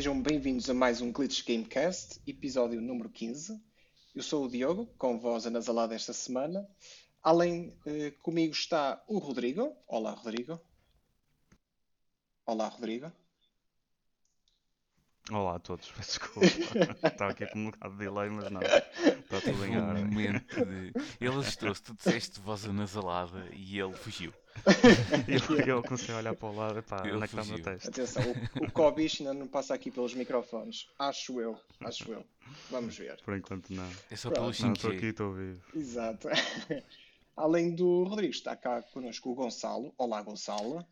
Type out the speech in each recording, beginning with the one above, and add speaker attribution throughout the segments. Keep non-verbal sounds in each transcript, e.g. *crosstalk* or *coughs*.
Speaker 1: sejam bem-vindos a mais um Glitch Gamecast, episódio número 15. Eu sou o Diogo, com voz anasalada esta semana. Além eh, comigo está o Rodrigo. Olá, Rodrigo. Olá, Rodrigo.
Speaker 2: Olá a todos, *laughs* peço desculpa. Estava aqui com um bocado de delay, mas não. Está tudo em
Speaker 3: um
Speaker 2: ordem.
Speaker 3: momento de. Ele *laughs* assustou-se, tu disseste voz anasalada e ele fugiu.
Speaker 2: E eu, eu comecei a olhar para o lado, pá,
Speaker 3: Ele
Speaker 2: onde é que está o meu texto?
Speaker 1: Atenção, o, o Kobish ainda não passa aqui pelos microfones. Acho eu, acho eu. Vamos ver.
Speaker 2: Por enquanto não.
Speaker 3: É só pelo
Speaker 2: Não, estou aqui
Speaker 3: 5G.
Speaker 2: e estou vivo.
Speaker 1: Exato. *laughs* Além do Rodrigo, está cá connosco o Gonçalo. Olá, Gonçalo.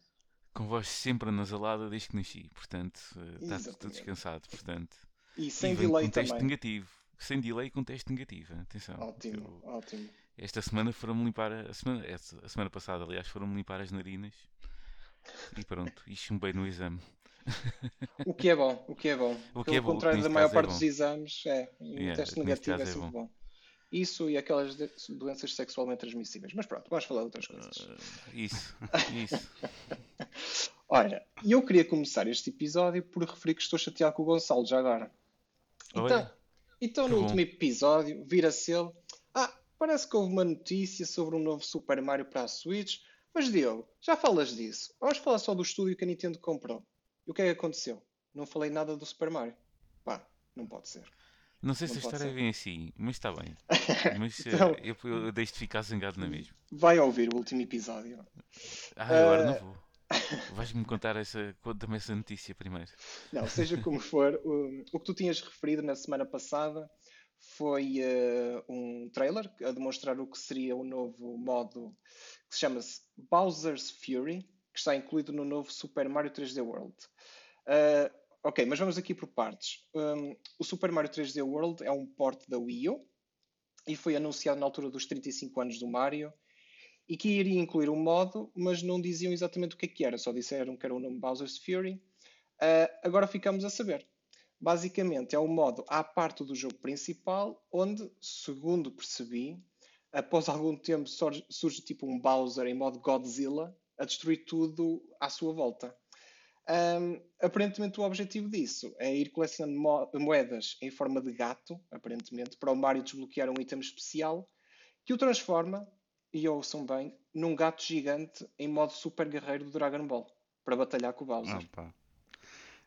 Speaker 3: Com voz sempre anasalada desde que nasci. Portanto, eh, está tudo descansado. Portanto,
Speaker 1: E sem
Speaker 3: e
Speaker 1: delay
Speaker 3: com teste
Speaker 1: também.
Speaker 3: negativo. Sem delay com teste negativo. Atenção.
Speaker 1: Ótimo,
Speaker 3: Eu-
Speaker 1: ótimo.
Speaker 3: Esta semana foram-me limpar. A semana, a semana passada, aliás, foram-me limpar as narinas. E pronto, e chumbei no exame.
Speaker 1: O que é bom, o que é bom. *laughs*
Speaker 3: O que
Speaker 1: Pelo
Speaker 3: é bom,
Speaker 1: contrário da maior
Speaker 3: é
Speaker 1: parte
Speaker 3: bom.
Speaker 1: dos exames, é. Um
Speaker 3: Yeah,
Speaker 1: teste negativo é
Speaker 3: é
Speaker 1: sempre bom. Isso e aquelas doenças sexualmente transmissíveis. Mas pronto, vamos falar de outras coisas.
Speaker 3: Ah, isso, *laughs* isso.
Speaker 1: Olha, eu queria começar este episódio por referir que estou chateado com o Gonçalo já agora. Então,
Speaker 3: Olha,
Speaker 1: então no
Speaker 3: bom.
Speaker 1: último episódio, vira-se ele. Parece que houve uma notícia sobre um novo Super Mario para a Switch. Mas Diogo, já falas disso. Vamos falar só do estúdio que a Nintendo comprou. E o que é que aconteceu? Não falei nada do Super Mario. Pá, não pode ser.
Speaker 3: Não sei se
Speaker 1: Não
Speaker 3: a
Speaker 1: pode
Speaker 3: história é
Speaker 1: ser.
Speaker 3: bem assim, mas está bem. *laughs* Mas eh,
Speaker 1: Então-
Speaker 3: eu, eu deixo de ficar zangado na mesma.
Speaker 1: Vai ouvir o último episódio.
Speaker 3: Ah, agora
Speaker 1: Eh,
Speaker 3: não vou. Vais-me contar essa, conta-me essa notícia primeiro.
Speaker 1: Não, seja como for, o, o que tu tinhas referido na semana passada foi eh, um trailer a demonstrar o que seria o novo modo que se chama Bowser's Fury, que está incluído no novo Super Mario 3D World. Eh, ok, mas vamos aqui por partes. Um, o Super Mario 3D World é um port da Wii U e foi anunciado na altura dos 35 anos do Mario e que iria incluir um modo, mas não diziam exatamente o que é que era, só disseram que era o nome Bowser's Fury. Uh, agora ficamos a saber. Basicamente, é um modo à parte do jogo principal, onde, segundo percebi, após algum tempo surge, surge tipo um Bowser em modo Godzilla a destruir tudo à sua volta. Um, aparentemente, o objetivo disso é ir colecionando mo- moedas em forma de gato, aparentemente, para o Mario desbloquear um item especial que o transforma, e ouçam bem, num gato gigante em modo super guerreiro do Dragon Ball, para batalhar com o Bowser.
Speaker 2: Ah, pá.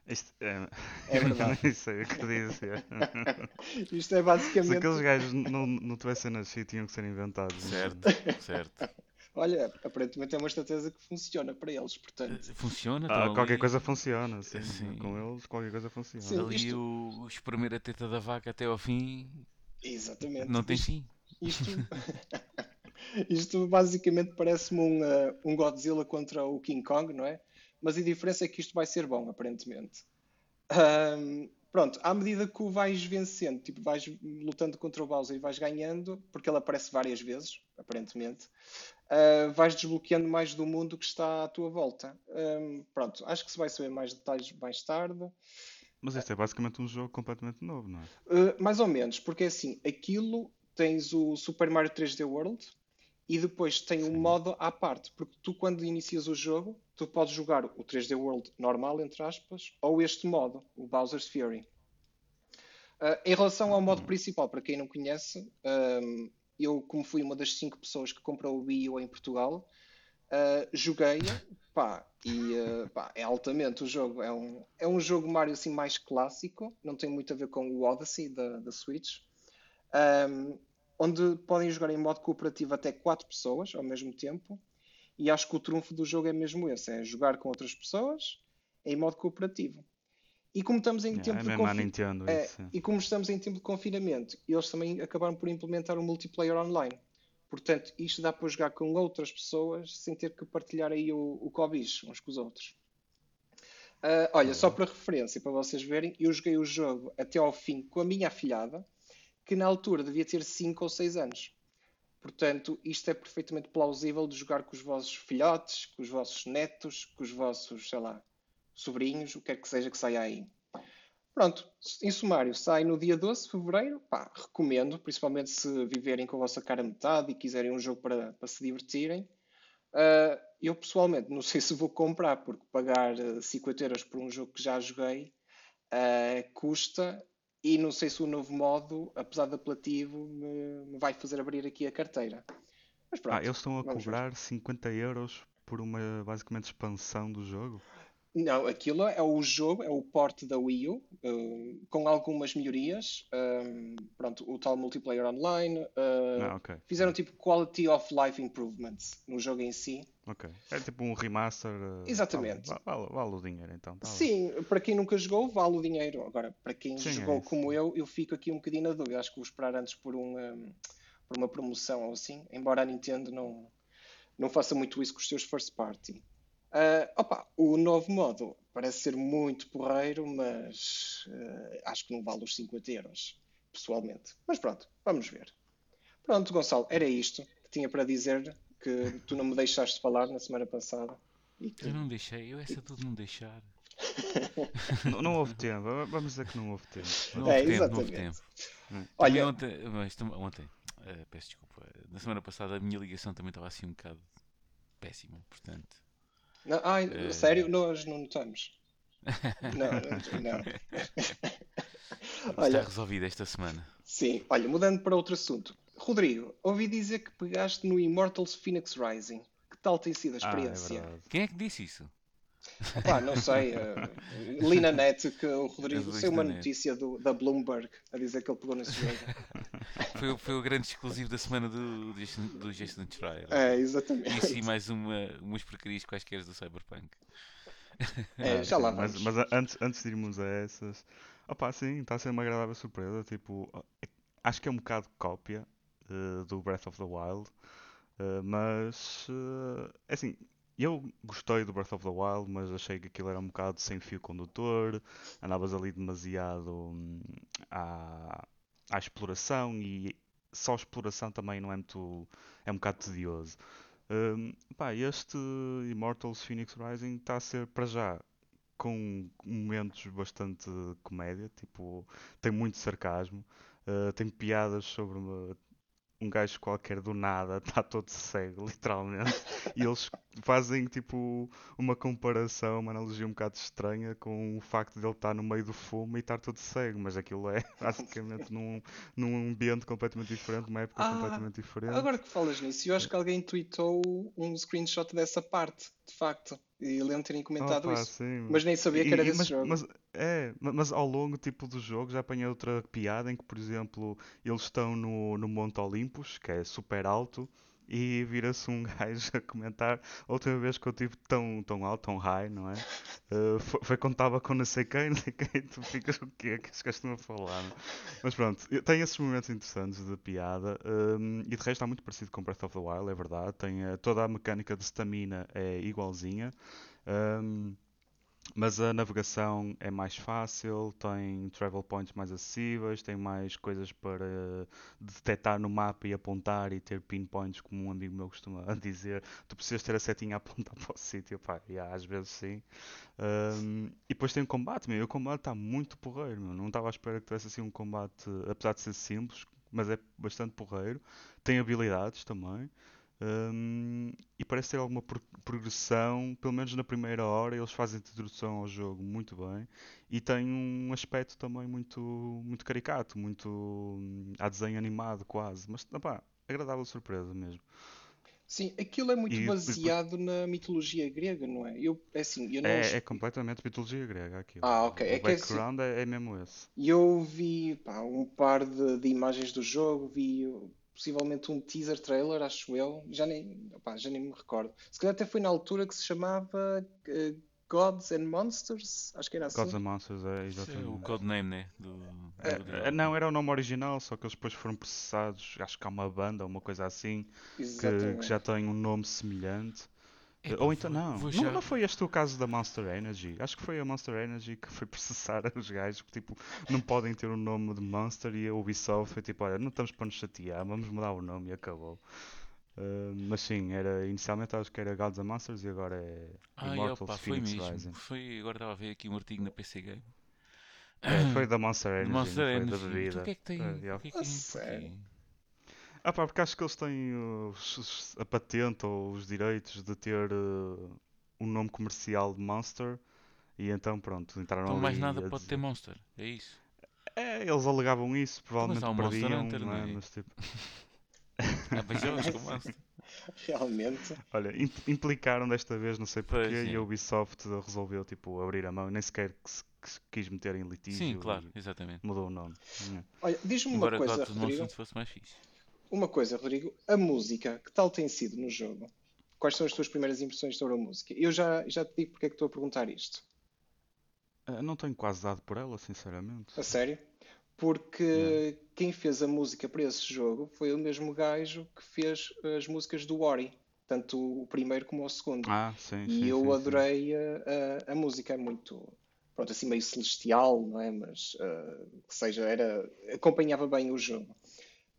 Speaker 2: Isto é.
Speaker 1: É *laughs*
Speaker 2: eu
Speaker 1: verdade.
Speaker 2: nem sei o que dizer. *laughs*
Speaker 1: Isto é
Speaker 2: Se
Speaker 1: basicamente.
Speaker 2: aqueles gajos não, não tivessem nascido, tinham que ser inventados.
Speaker 3: Certo, certo.
Speaker 1: Olha, aparentemente é uma estratégia que funciona para eles, portanto.
Speaker 3: Funciona?
Speaker 2: Ah,
Speaker 3: Estão
Speaker 2: qualquer
Speaker 3: ali-
Speaker 2: coisa funciona, sim.
Speaker 3: Sim.
Speaker 2: Com eles, qualquer coisa funciona.
Speaker 1: Sim.
Speaker 3: Ali
Speaker 1: isto-
Speaker 3: o, o espremer a teta da vaca até ao fim
Speaker 1: Exatamente.
Speaker 3: não tem
Speaker 1: isto,
Speaker 3: fim.
Speaker 1: Isto, *laughs* isto basicamente parece-me um, uh, um Godzilla contra o King Kong, não é? Mas a diferença é que isto vai ser bom, aparentemente. Ahm, pronto, à medida que o vais vencendo, tipo, vais lutando contra o Bowser e vais ganhando, porque ele aparece várias vezes, aparentemente, ah, vais desbloqueando mais do mundo que está à tua volta. Ahm, pronto, acho que se vai saber mais detalhes mais tarde.
Speaker 2: Mas este é basicamente um jogo completamente novo, não é?
Speaker 1: Uh, mais ou menos, porque é assim, aquilo tens o Super Mario 3D World e depois tem um modo à parte, porque tu quando inicias o jogo, tu podes jogar o 3D World normal, entre aspas, ou este modo, o Bowser's Fury. Uh, em relação ao modo principal, para quem não conhece, um, eu como fui uma das cinco pessoas que comprou o Wii U em Portugal, uh, joguei, pá, e uh, pá, é altamente o jogo. É um, é um jogo Mario assim mais clássico, não tem muito a ver com o Odyssey da, da Switch, um, onde podem jogar em modo cooperativo até quatro pessoas ao mesmo tempo. E acho que o trunfo do jogo é mesmo esse: é jogar com outras pessoas em modo cooperativo. E como estamos em
Speaker 2: Yeah,
Speaker 1: tempo
Speaker 2: é
Speaker 1: de
Speaker 2: mesmo à
Speaker 1: confi-
Speaker 2: Nintendo
Speaker 1: é, e como estamos em tempo de confinamento, eles também acabaram por implementar um multiplayer online. Portanto, isto dá para jogar com outras pessoas sem ter que partilhar aí o, o cobicho uns com os outros. Ah, olha, só para referência, para vocês verem, eu joguei o jogo até ao fim com a minha afilhada, que na altura devia ter 5 ou 6 anos. Portanto, isto é perfeitamente plausível de jogar com os vossos filhotes, com os vossos netos, com os vossos, sei lá, sobrinhos, o que quer que seja que saia aí. Pronto, em sumário, sai no dia 12 de fevereiro. Pá, recomendo, principalmente se viverem com a vossa cara metade e quiserem um jogo para, para se divertirem. Ah, eu pessoalmente não sei se vou comprar, porque pagar ah, 50 euros por um jogo que já joguei Uh, custa e não sei se o novo modo, apesar de apelativo, me, me vai fazer abrir aqui a carteira. Mas pronto,
Speaker 2: Ah, eles estão a
Speaker 1: vamos ver.
Speaker 2: cobrar 50 euros por uma basicamente expansão do jogo?
Speaker 1: Não, aquilo é o jogo, é o port da Wii U, eh, com algumas melhorias. eh, pronto, o tal multiplayer online. eh,
Speaker 2: Ah, ok.
Speaker 1: fizeram tipo quality of life improvements no jogo em si.
Speaker 2: Ok. É tipo um remaster. eh,
Speaker 1: Exatamente.
Speaker 2: Vale, vale- vale o dinheiro então. tá.
Speaker 1: Sim, para quem nunca jogou, vale o dinheiro. Agora, para quem
Speaker 2: Sim, é
Speaker 1: jogou
Speaker 2: isso.
Speaker 1: como eu, eu fico aqui um bocadinho na dúvida. Acho que vou esperar antes por, um, eh, por uma promoção ou assim, embora a Nintendo não, não faça muito isso com os seus first party. Ah, opa, o novo modo parece ser muito porreiro, mas eh, acho que não vale os 50 euros, pessoalmente. Mas pronto, vamos ver. Pronto, Gonçalo, era isto que tinha para dizer, que tu não me deixaste falar na semana passada. E que-
Speaker 3: Eu não deixei, eu essa tudo não deixar.
Speaker 2: Não, não houve tempo. Vamos dizer que não houve tempo.
Speaker 3: Não
Speaker 1: É,
Speaker 3: houve tempo, não houve
Speaker 1: exatamente.
Speaker 3: tempo.
Speaker 1: Olha-
Speaker 3: ontem, mas ontem, eh, peço desculpa, na semana passada a minha ligação também estava assim um bocado péssima, portanto.
Speaker 1: Não, ai,
Speaker 3: Eh.
Speaker 1: sério, nós não notamos. *laughs* Não, não. não.
Speaker 3: Está
Speaker 1: Olha,
Speaker 3: resolvido esta semana.
Speaker 1: sim, olha, mudando para outro assunto. Rodrigo, ouvi dizer que pegaste no Immortals Phoenix Rising. Que tal tem sido a
Speaker 2: Ah, é
Speaker 1: experiência?
Speaker 3: Quem é que disse isso?
Speaker 1: Pá, não sei. eh, li na *laughs* net que o Rodrigo saiu uma notícia do, da Bloomberg a dizer que ele pegou nesse jogo. *laughs*
Speaker 3: Foi, o- foi o grande exclusivo da semana do do Jason Schreier.
Speaker 1: É,
Speaker 3: Isso
Speaker 1: exatamente.
Speaker 3: e mais uma, umas porcarias quaisquer do Cyberpunk.
Speaker 1: É,
Speaker 2: Ah,
Speaker 1: já
Speaker 2: sim,
Speaker 1: lá
Speaker 2: mas,
Speaker 1: vamos.
Speaker 2: mas a- antes, antes de irmos a essas, opá, sim, está a ser uma agradável surpresa. Tipo, acho que é um bocado cópia eh, do Breath of the Wild, eh, mas é assim, eu gostei do Breath of the Wild, mas achei que aquilo era um bocado sem fio condutor, andavas ali demasiado hum, à, à exploração e só exploração também não é muito, é um bocado tedioso. Hum, pá, este Immortals Phoenix Rising está a ser para já com momentos bastante comédia, tipo, tem muito sarcasmo, uh, tem piadas sobre um gajo qualquer do nada, está *laughs* todo cego, literalmente, e eles fazem tipo uma comparação, uma analogia um bocado estranha com o facto de ele estar no meio do fumo e estar todo cego, mas aquilo é *laughs* basicamente num, num ambiente completamente diferente, numa época
Speaker 1: Ah,
Speaker 2: completamente diferente.
Speaker 1: Agora que falas nisso, eu acho que alguém tweetou um screenshot dessa parte, de facto. E lembro terem comentado
Speaker 2: Opa,
Speaker 1: isso.
Speaker 2: sim,
Speaker 1: Mas nem sabia que era
Speaker 2: e-
Speaker 1: desse
Speaker 2: mas,
Speaker 1: jogo.
Speaker 2: mas- é, ma- mas ao longo tipo do jogo já apanhei outra piada em que, por exemplo, eles estão no, no Monte Olympus, que é super alto, e vira-se um *laughs* gajo a comentar outra vez que eu tive tão, tão alto, tão high, não é? *laughs* Uh, foi, foi quando estava com não sei quem, *laughs* não sei quem, tu ficas o quê? Que estes gajos estão a falar? não é? Mas pronto, tem esses momentos interessantes de piada, um, e de resto está muito parecido com Breath of the Wild, é verdade. Tem uh, toda a mecânica de stamina é igualzinha. Um, mas a navegação é mais fácil, tem travel points mais acessíveis, tem mais coisas para detectar no mapa e apontar e ter pinpoints, como um amigo meu costuma *laughs* dizer. Tu precisas ter a setinha a apontar *laughs* para o sítio, pá, e às vezes sim. Um, e depois tem o combate, meu, o combate está muito porreiro, meu. Não estava à espera que tivesse assim um combate, apesar de ser simples, mas é bastante porreiro. Tem habilidades também. Um, e parece ter alguma pro- progressão, pelo menos na primeira hora, eles fazem introdução ao jogo muito bem e tem um aspecto também muito, muito caricato, muito hum, a desenho animado quase, mas opá, agradável surpresa mesmo.
Speaker 1: Sim, aquilo é muito
Speaker 2: E-
Speaker 1: baseado na mitologia grega, não é? Eu, é assim, eu não.
Speaker 2: É, é completamente mitologia grega aquilo.
Speaker 1: Ah, ok.
Speaker 2: O
Speaker 1: É que é assim-
Speaker 2: background é, é mesmo esse.
Speaker 1: Eu vi pá, um par de, de imagens do jogo, vi possivelmente um teaser trailer, acho eu, já nem, opá, já nem me recordo. Se calhar até foi na altura que se chamava uh, Gods and Monsters, acho que era assim.
Speaker 2: Gods and Monsters, é
Speaker 3: é o
Speaker 2: exatamente.
Speaker 3: codename, né? Do, do
Speaker 2: É, é, não, era o nome original, só que eles depois foram processados. Acho que há uma banda, uma coisa assim, que, que já tem um nome semelhante.
Speaker 3: Epá,
Speaker 2: Ou então,
Speaker 3: vou-
Speaker 2: não,
Speaker 3: vou
Speaker 2: não,
Speaker 3: já-
Speaker 2: não foi este o caso da Monster Energy. Acho que foi a Monster Energy que foi *laughs* processar os gajos que tipo, não podem ter o nome de Monster e a Ubisoft foi tipo, olha, não estamos para nos chatear, vamos mudar o nome e acabou. Uh, mas sim, era, inicialmente acho que era Gods and Monsters e agora é
Speaker 3: Ai,
Speaker 2: Immortals
Speaker 3: opa, foi
Speaker 2: Phoenix
Speaker 3: mesmo.
Speaker 2: Rising.
Speaker 3: Foi, agora estava a ver aqui um artigo na PC Game.
Speaker 2: É, foi da Monster *coughs* Energy,
Speaker 3: Monster
Speaker 2: não foi da
Speaker 3: Energy. Então,
Speaker 2: bebida.
Speaker 3: o que é que tem?
Speaker 2: É, yeah.
Speaker 3: que é que tem?
Speaker 2: Ah pá, porque acho que eles têm os- os- a patente ou os direitos de ter uh, um nome comercial de Monster E então, pronto, entraram
Speaker 3: Então
Speaker 2: ali
Speaker 3: mais nada pode
Speaker 2: dizer-
Speaker 3: ter Monster. É isso.
Speaker 2: É, eles alegavam isso, provavelmente
Speaker 3: há o Monster
Speaker 2: perdiam,
Speaker 3: Hunter,
Speaker 2: não é? *laughs*
Speaker 3: é?
Speaker 2: Mas tipo,
Speaker 3: bem jogos com *laughs* Monster.
Speaker 1: Realmente.
Speaker 2: olha, im- implicaram desta vez, não sei
Speaker 3: Pois,
Speaker 2: porquê, e
Speaker 3: é.
Speaker 2: a Ubisoft resolveu tipo abrir a mão, nem sequer que se- que quis meter em litígio
Speaker 3: Sim, claro,
Speaker 2: e
Speaker 3: exatamente.
Speaker 2: mudou o nome. É.
Speaker 1: Olha, diz-me uma
Speaker 3: Embora
Speaker 1: coisa, Rodrigo.
Speaker 3: Monster fosse mais fixe.
Speaker 1: Uma coisa, Rodrigo. A música, que tal tem sido no jogo? Quais são as tuas primeiras impressões sobre a música? Eu já, já te digo porque é que estou a perguntar isto.
Speaker 2: Ah, Não tenho quase dado por ela, sinceramente.
Speaker 1: A sério? Porque quem fez a música para esse jogo foi o mesmo gajo que fez as músicas do Ori, tanto o primeiro como o segundo.
Speaker 2: Ah, sim,
Speaker 1: e
Speaker 2: sim,
Speaker 1: eu
Speaker 2: sim, sim.
Speaker 1: adorei a, a, a música, é muito, pronto, assim meio celestial, não é? Mas, ah, que seja, era, acompanhava bem o jogo.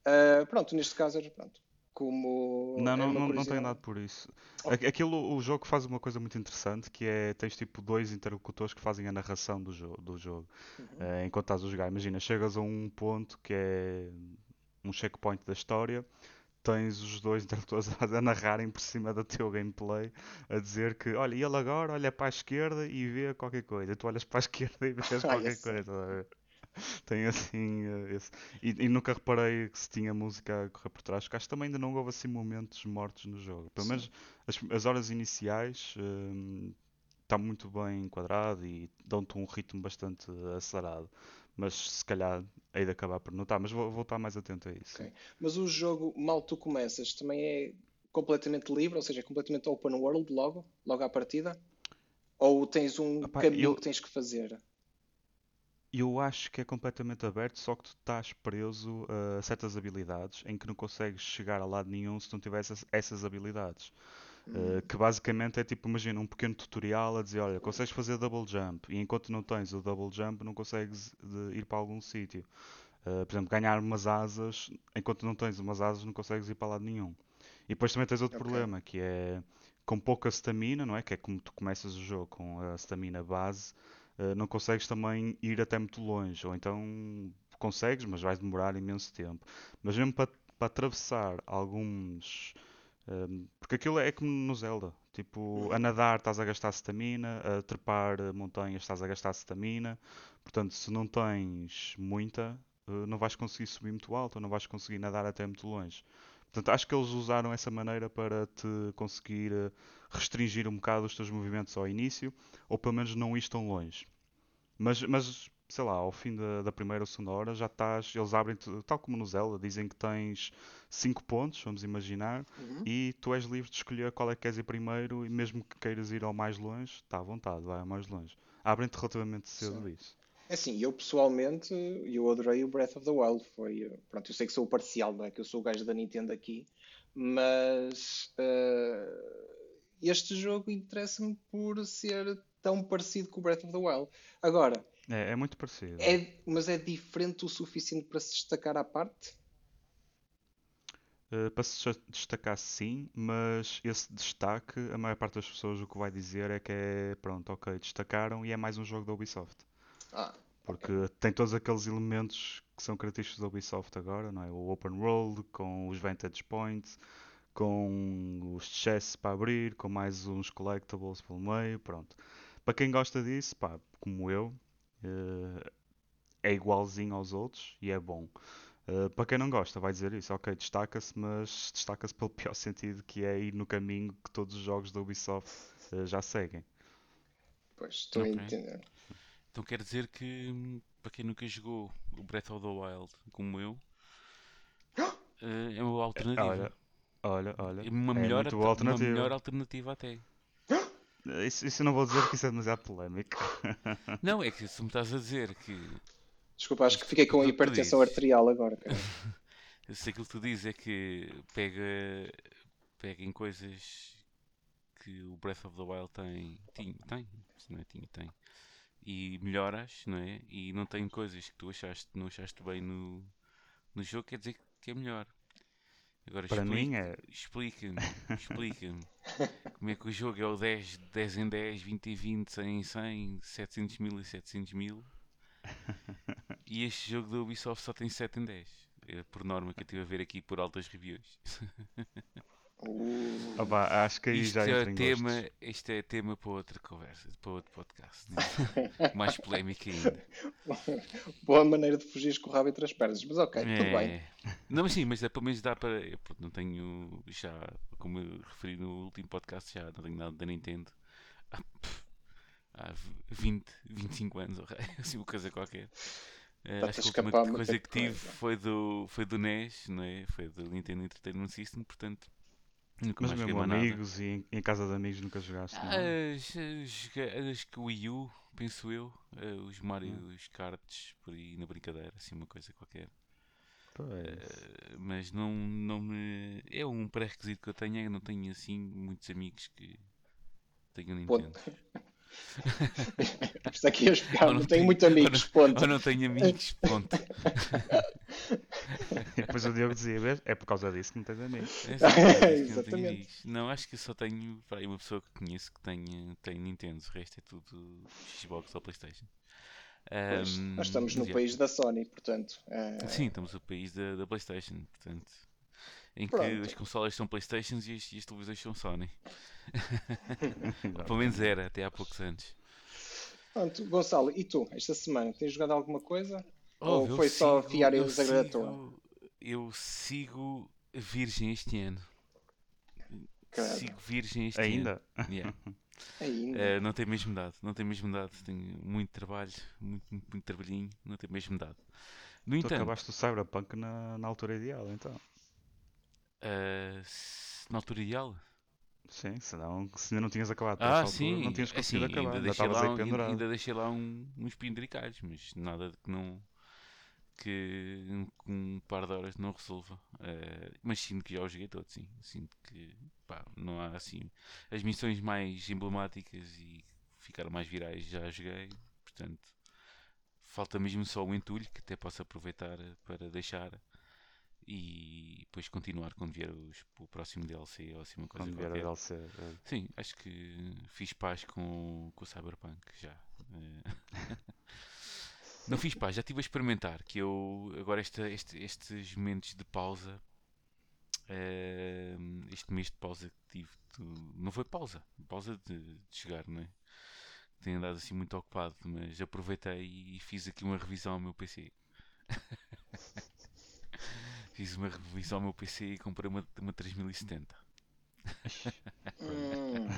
Speaker 1: Ah, pronto, neste caso era, pronto, como
Speaker 2: Não, não, não, não tenho dado por isso. Aqu- Aquilo, o jogo faz uma coisa muito interessante, que é, tens tipo dois interlocutores que fazem a narração do, jo do jogo,
Speaker 1: Uhum.
Speaker 2: eh, enquanto estás a jogar. Imagina, chegas a um ponto que é um checkpoint da história, tens os dois *laughs* interlocutores a narrarem por cima do teu gameplay, a dizer que, olha, ele agora olha para a esquerda e vê qualquer coisa, tu olhas para a *laughs* esquerda e vês qualquer coisa. *laughs* Tem assim eh, esse. E, e nunca reparei que se tinha música a correr por trás, acho que também ainda não houve assim momentos mortos no jogo. Pelo menos as, as horas iniciais está muito bem enquadrado e dão-te um ritmo bastante acelerado. Mas se calhar hei de acabar por notar, mas vou, vou estar mais atento a isso.
Speaker 1: Ok. Mas o jogo, mal tu começas, também é completamente livre, ou seja, é completamente open world logo, logo à partida? Ou tens um
Speaker 2: Epá,
Speaker 1: caminho
Speaker 2: eu-
Speaker 1: que tens que fazer?
Speaker 2: Eu acho que é completamente aberto, só que tu estás preso a certas habilidades em que não consegues chegar a lado nenhum se não tiveres essas- essas habilidades.
Speaker 1: Hum.
Speaker 2: Uh, que basicamente é tipo, imagina, um pequeno tutorial a dizer, olha, consegues fazer double jump e enquanto não tens o double jump não consegues de ir para algum sítio. Uh, por exemplo, ganhar umas asas, enquanto não tens umas asas não consegues ir para lado nenhum. E depois também tens outro
Speaker 1: Ok.
Speaker 2: problema, que é com pouca stamina, não é? Que é como tu começas o jogo com a stamina base, não consegues também ir até muito longe. Ou então consegues, mas vais demorar imenso tempo. Mas mesmo para, para atravessar alguns um, porque aquilo é como no Zelda. Tipo, a nadar estás a gastar stamina, a trepar eh, montanhas estás a gastar stamina. Portanto, se não tens muita, eh, não vais conseguir subir muito alto, ou não vais conseguir nadar até muito longe. Portanto, acho que eles usaram essa maneira para te conseguir eh, restringir um bocado os teus movimentos ao início, ou pelo menos não ir tão longe. Mas, mas sei lá, ao fim da, da primeira ou segunda hora já estás, eles abrem-te, tal como no Zelda, dizem que tens 5 pontos, vamos imaginar,
Speaker 1: Uhum.
Speaker 2: e tu és livre de escolher qual é que queres ir primeiro, e mesmo que queiras ir ao mais longe, está à vontade, vai ao mais longe. Abrem-te relativamente cedo
Speaker 1: Sim.
Speaker 2: isso.
Speaker 1: É assim, eu pessoalmente, eu adorei o Breath of the Wild. Foi, eh, pronto, eu sei que sou o parcial, não é? Que eu sou o gajo da Nintendo aqui, mas eh, este jogo interessa-me por ser tão parecido com o Breath of the Wild. Agora,
Speaker 2: É, é muito parecido.
Speaker 1: é, mas é diferente o suficiente para se destacar à parte?
Speaker 2: Uh, para se des- destacar sim, mas esse destaque, a maior parte das pessoas o que vai dizer é que é, pronto, ok, destacaram e é mais um jogo da Ubisoft.
Speaker 1: Ah,
Speaker 2: Porque tem todos aqueles elementos que são característicos da Ubisoft agora, não é? O open world, com os vantage points, com os chests para abrir, com mais uns collectibles pelo meio, pronto. Para quem gosta disso, pá, como eu, eh, é igualzinho aos outros e é bom. Eh, para quem não gosta, vai dizer isso, ok, destaca-se, mas destaca-se pelo *laughs* pior sentido, que é ir no caminho que todos os jogos da Ubisoft eh, já seguem.
Speaker 1: pois, estou
Speaker 3: Ok.
Speaker 1: a entender.
Speaker 3: Então quer dizer que, hum, para quem nunca jogou o Breath of the Wild como eu, eh, é uma alternativa.
Speaker 2: Olha, olha, olha.
Speaker 3: É uma
Speaker 2: é
Speaker 3: melhor,
Speaker 2: muito
Speaker 3: ata-
Speaker 2: boa alternativa.
Speaker 3: uma melhor alternativa até.
Speaker 2: Isso, isso eu não vou dizer porque isso é demasiado polémico. *laughs*
Speaker 3: Não, é que se me estás a dizer que
Speaker 1: Desculpa, acho que fiquei com
Speaker 3: que
Speaker 1: hipertensão arterial agora. cara. *laughs*
Speaker 3: se aquilo que tu dizes é que pega, pega em coisas que o Breath of the Wild tem, tinha, tem, se não é tinha, tem, e melhoras, não é? E não tem coisas que tu achaste, não achaste bem no, no jogo, quer dizer que é melhor. Agora
Speaker 2: Para mim é.
Speaker 3: Explica-me, explica-me. *laughs* Como é que o jogo é o 10, 10 em 10, 20 em 20, 100 em 100, 700 mil e 700 mil. E este jogo da Ubisoft só tem 7 em 10. É por norma que eu estive a ver aqui por altas reviews. *laughs*
Speaker 1: Uh,
Speaker 2: Opa, acho que aí
Speaker 3: Isto
Speaker 2: já
Speaker 3: é,
Speaker 2: em
Speaker 3: tema,
Speaker 2: gostos.
Speaker 3: isto é tema para outra conversa, para outro podcast. né? *laughs* Mais polémica ainda. *laughs*
Speaker 1: boa maneira de fugir com o rabo entre as pernas. Mas ok, tudo bem.
Speaker 3: É. Não, mas sim, mas é, pelo menos dá para. eu, não tenho já, como eu referi no último podcast, já não tenho nada da Nintendo há, pff, há 20, 25 anos, ou *laughs* assim, uma coisa qualquer.
Speaker 1: Está-te
Speaker 3: acho
Speaker 1: a
Speaker 3: que a última coisa que tive
Speaker 1: coisa.
Speaker 3: foi do, foi do NES, não é? Foi do Nintendo Entertainment System, portanto nunca
Speaker 2: Mas
Speaker 3: mais
Speaker 2: mesmo
Speaker 3: mais nada.
Speaker 2: amigos e em, em casa de amigos nunca jogaste, não?
Speaker 3: Joguei- acho que o Wii U, penso eu, eh, os Mario,
Speaker 2: Hum.
Speaker 3: os karts, por aí na brincadeira, assim uma coisa qualquer.
Speaker 2: Pois.
Speaker 3: Eh, mas não, não me. É um pré-requisito que eu tenho, é que não tenho assim muitos amigos que tenham
Speaker 1: Ponto.
Speaker 3: Nintendo. *laughs*
Speaker 1: Isto aqui é explicar.
Speaker 3: Ou *laughs*
Speaker 1: Não,
Speaker 3: não
Speaker 1: tenho
Speaker 3: tenho-
Speaker 1: muito amigos, ponto.
Speaker 3: Ou não tenho amigos, ponto.
Speaker 2: E depois o Diogo dizia, "Vês? é por causa disso que não tens amigos.
Speaker 3: É eu não tenho
Speaker 1: Exatamente.
Speaker 3: amigos. Não, acho que eu só tenho pá, aí uma pessoa que conheço que tenha, tem Nintendo, o resto é tudo Xbox ou Playstation.
Speaker 1: Pois,
Speaker 3: Ahm,
Speaker 1: nós estamos no
Speaker 3: é.
Speaker 1: país da Sony, portanto. eh,
Speaker 3: Sim, estamos no país da, da PlayStation, portanto, em que
Speaker 1: Pronto.
Speaker 3: as consolas são PlayStations e as, e as televisões são Sony. *laughs* Pelo menos era, até há poucos anos.
Speaker 1: Pronto, Gonçalo, e tu, esta semana, tens jogado alguma coisa?
Speaker 3: Oh,
Speaker 1: Ou foi só
Speaker 3: sigo-
Speaker 1: fiar e desagrado toa?
Speaker 3: sigo- Eu sigo virgem este ano.
Speaker 1: Credo.
Speaker 3: Sigo virgem este ano.
Speaker 2: Ainda?
Speaker 3: Yeah. *laughs*
Speaker 1: Ainda.
Speaker 3: Eh, não tem mesmo dado, não tem mesmo dado. Tenho muito trabalho, muito, muito, muito trabalhinho, não tem mesmo dado. No
Speaker 2: Tu
Speaker 3: entanto,
Speaker 2: acabaste o Cyberpunk na, na altura ideal, então.
Speaker 3: Eh, se- na altura ideal,
Speaker 2: Sim, senão, se ainda não tinhas acabado
Speaker 3: Ah,
Speaker 2: altura,
Speaker 3: sim.
Speaker 2: não tinhas
Speaker 3: é
Speaker 2: conseguido
Speaker 3: assim,
Speaker 2: acabar.
Speaker 3: Ainda
Speaker 2: Ainda
Speaker 3: deixei lá,
Speaker 2: pendurado.
Speaker 3: ainda deixei lá um- uns penduricalhos, mas nada de que não. que um, um par de horas não resolva. Eh, mas sinto que já o joguei todo, sim. Sinto que pá, não há assim. As missões mais emblemáticas e ficaram mais virais já joguei, portanto. Falta mesmo só o entulho que até posso aproveitar para deixar e depois continuar quando vier os- o próximo DLC ou assim uma coisa
Speaker 2: Quando vier
Speaker 3: qualquer.
Speaker 2: DLC. eh,
Speaker 3: Sim, acho que fiz paz com, com o Cyberpunk já. Eh, *laughs* Não fiz paz, já estive a experimentar. Que eu agora esta, este- estes momentos de pausa, eh, este mês de pausa que tive, do- não foi pausa, pausa de, de chegar, não é? Tenho andado assim muito ocupado, mas aproveitei e fiz aqui uma revisão ao meu PC. *laughs* fiz uma revisão ao meu PC e comprei uma, uma 3070.
Speaker 1: Hum,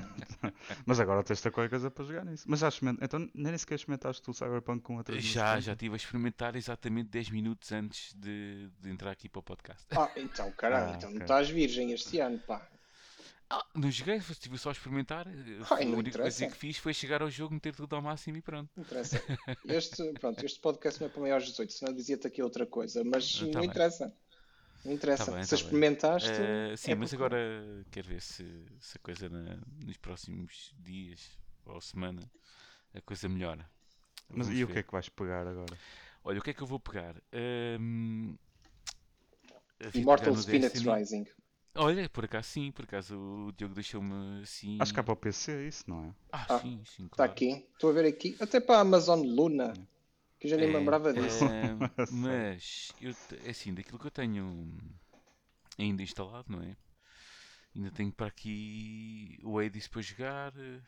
Speaker 2: Mas agora tens de qualquer coisa para jogar nisso. Mas já experimentaste. Então nem sequer experimentaste o Cyberpunk com a 360?
Speaker 3: Já, já estive a experimentar exatamente 10 minutos antes de, de entrar aqui para o podcast.
Speaker 1: Ah, então, caralho,
Speaker 2: Ah,
Speaker 1: então não
Speaker 2: ok.
Speaker 1: estás virgem este ano, pá.
Speaker 3: Ah, não joguei, estive só a experimentar.
Speaker 1: Ai,
Speaker 3: a
Speaker 1: não
Speaker 3: única coisa que fiz foi chegar ao jogo, meter tudo ao máximo e pronto.
Speaker 1: Não interessa. Este, pronto, este podcast não é para maiores de 18, senão dizia-te aqui outra coisa, mas
Speaker 3: Ah, tá
Speaker 1: não
Speaker 3: bem.
Speaker 1: interessa. Não interessa.
Speaker 3: Tá bem,
Speaker 1: Se
Speaker 3: tá
Speaker 1: experimentaste.
Speaker 3: Eh, sim,
Speaker 1: é
Speaker 3: mas
Speaker 1: porque-
Speaker 3: agora quero ver se, se a coisa na- nos próximos dias ou semana a coisa melhora.
Speaker 2: Mas e o
Speaker 3: ver.
Speaker 2: que é que vais pegar agora?
Speaker 3: Olha, o que é que eu vou pegar? Pegar no
Speaker 1: Phoenix
Speaker 3: Destiny.
Speaker 1: Rising.
Speaker 3: Olha, por acaso sim, por acaso o Diogo deixou-me assim.
Speaker 2: Acho que há para o PC isso, não é?
Speaker 3: Ah,
Speaker 1: Ah,
Speaker 3: sim, sim,
Speaker 1: Está
Speaker 3: claro.
Speaker 1: aqui. Estou a ver aqui. Até para a Amazon Luna. Que eu já nem me
Speaker 3: É,
Speaker 1: lembrava disso.
Speaker 3: é, *laughs* mas, eu, é assim, daquilo que eu tenho ainda instalado, não é? Ainda tenho para aqui o Hades para jogar. eh,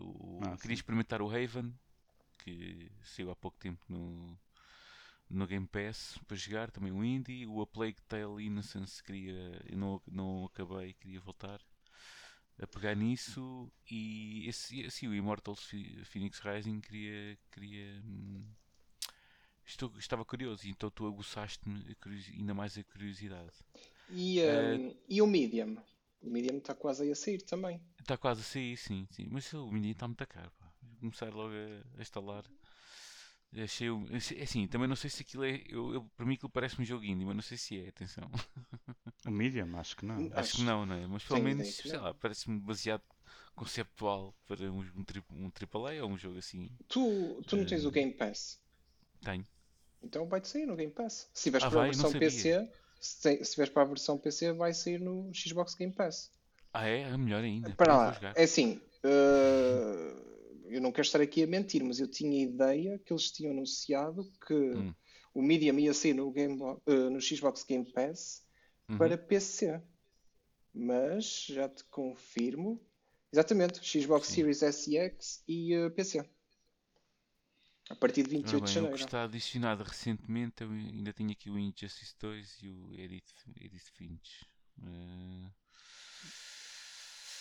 Speaker 3: o-
Speaker 2: Ah,
Speaker 3: queria
Speaker 2: sim.
Speaker 3: experimentar o Haven, que saiu há pouco tempo no, no Game Pass para jogar. Também o Indie. O A Plague Tale Innocence, queria, eu não, não acabei, queria voltar a pegar nisso. E esse, esse o Immortals Phoenix Rising, queria. queria hum, Estou, estava curioso, então tu aguçaste-me ainda mais a curiosidade.
Speaker 1: E,
Speaker 3: Eh,
Speaker 1: um, e o Medium? O Medium está quase aí a sair também.
Speaker 3: Está quase a sair, sim, sim. Mas o menino está muito caro. Pá. Vou Começar logo a, a instalar. Achei, achei- assim, também não sei se aquilo é. Eu, eu- para mim aquilo parece um jogo indie, mas não sei se é, atenção.
Speaker 2: O Medium, acho que não.
Speaker 1: Ah,
Speaker 3: Acho que não, não é? Mas pelo menos, sei
Speaker 1: não.
Speaker 3: lá, parece-me baseado conceptual para um, um, tri, um AAA ou um jogo assim.
Speaker 1: Tu, tu não tens
Speaker 3: Eh,
Speaker 1: o Game Pass?
Speaker 3: Tenho.
Speaker 1: Então vai-te sair no Game Pass. Se tiveres
Speaker 3: Ah,
Speaker 1: para a
Speaker 3: vai? Não
Speaker 1: versão. PC, se, tiveres para a versão PC, vai sair no Xbox Game Pass.
Speaker 3: Ah, é? É melhor ainda.
Speaker 1: Para lá, é assim, eh, eu não quero estar aqui a mentir, mas eu tinha ideia que eles tinham anunciado que
Speaker 3: Hum.
Speaker 1: o Medium ia sair no, Game, eh, no Xbox Game Pass
Speaker 3: Uhum.
Speaker 1: para PC. mas já te confirmo. Exatamente, Xbox
Speaker 3: Sim.
Speaker 1: Series S e X e uh, PC. A partir de 28
Speaker 3: Ora
Speaker 1: de
Speaker 3: bem, o
Speaker 1: janeiro.
Speaker 3: que está adicionado recentemente, eu ainda tenho aqui o Injustice 2 e o Edith, Edith Finch. Eh,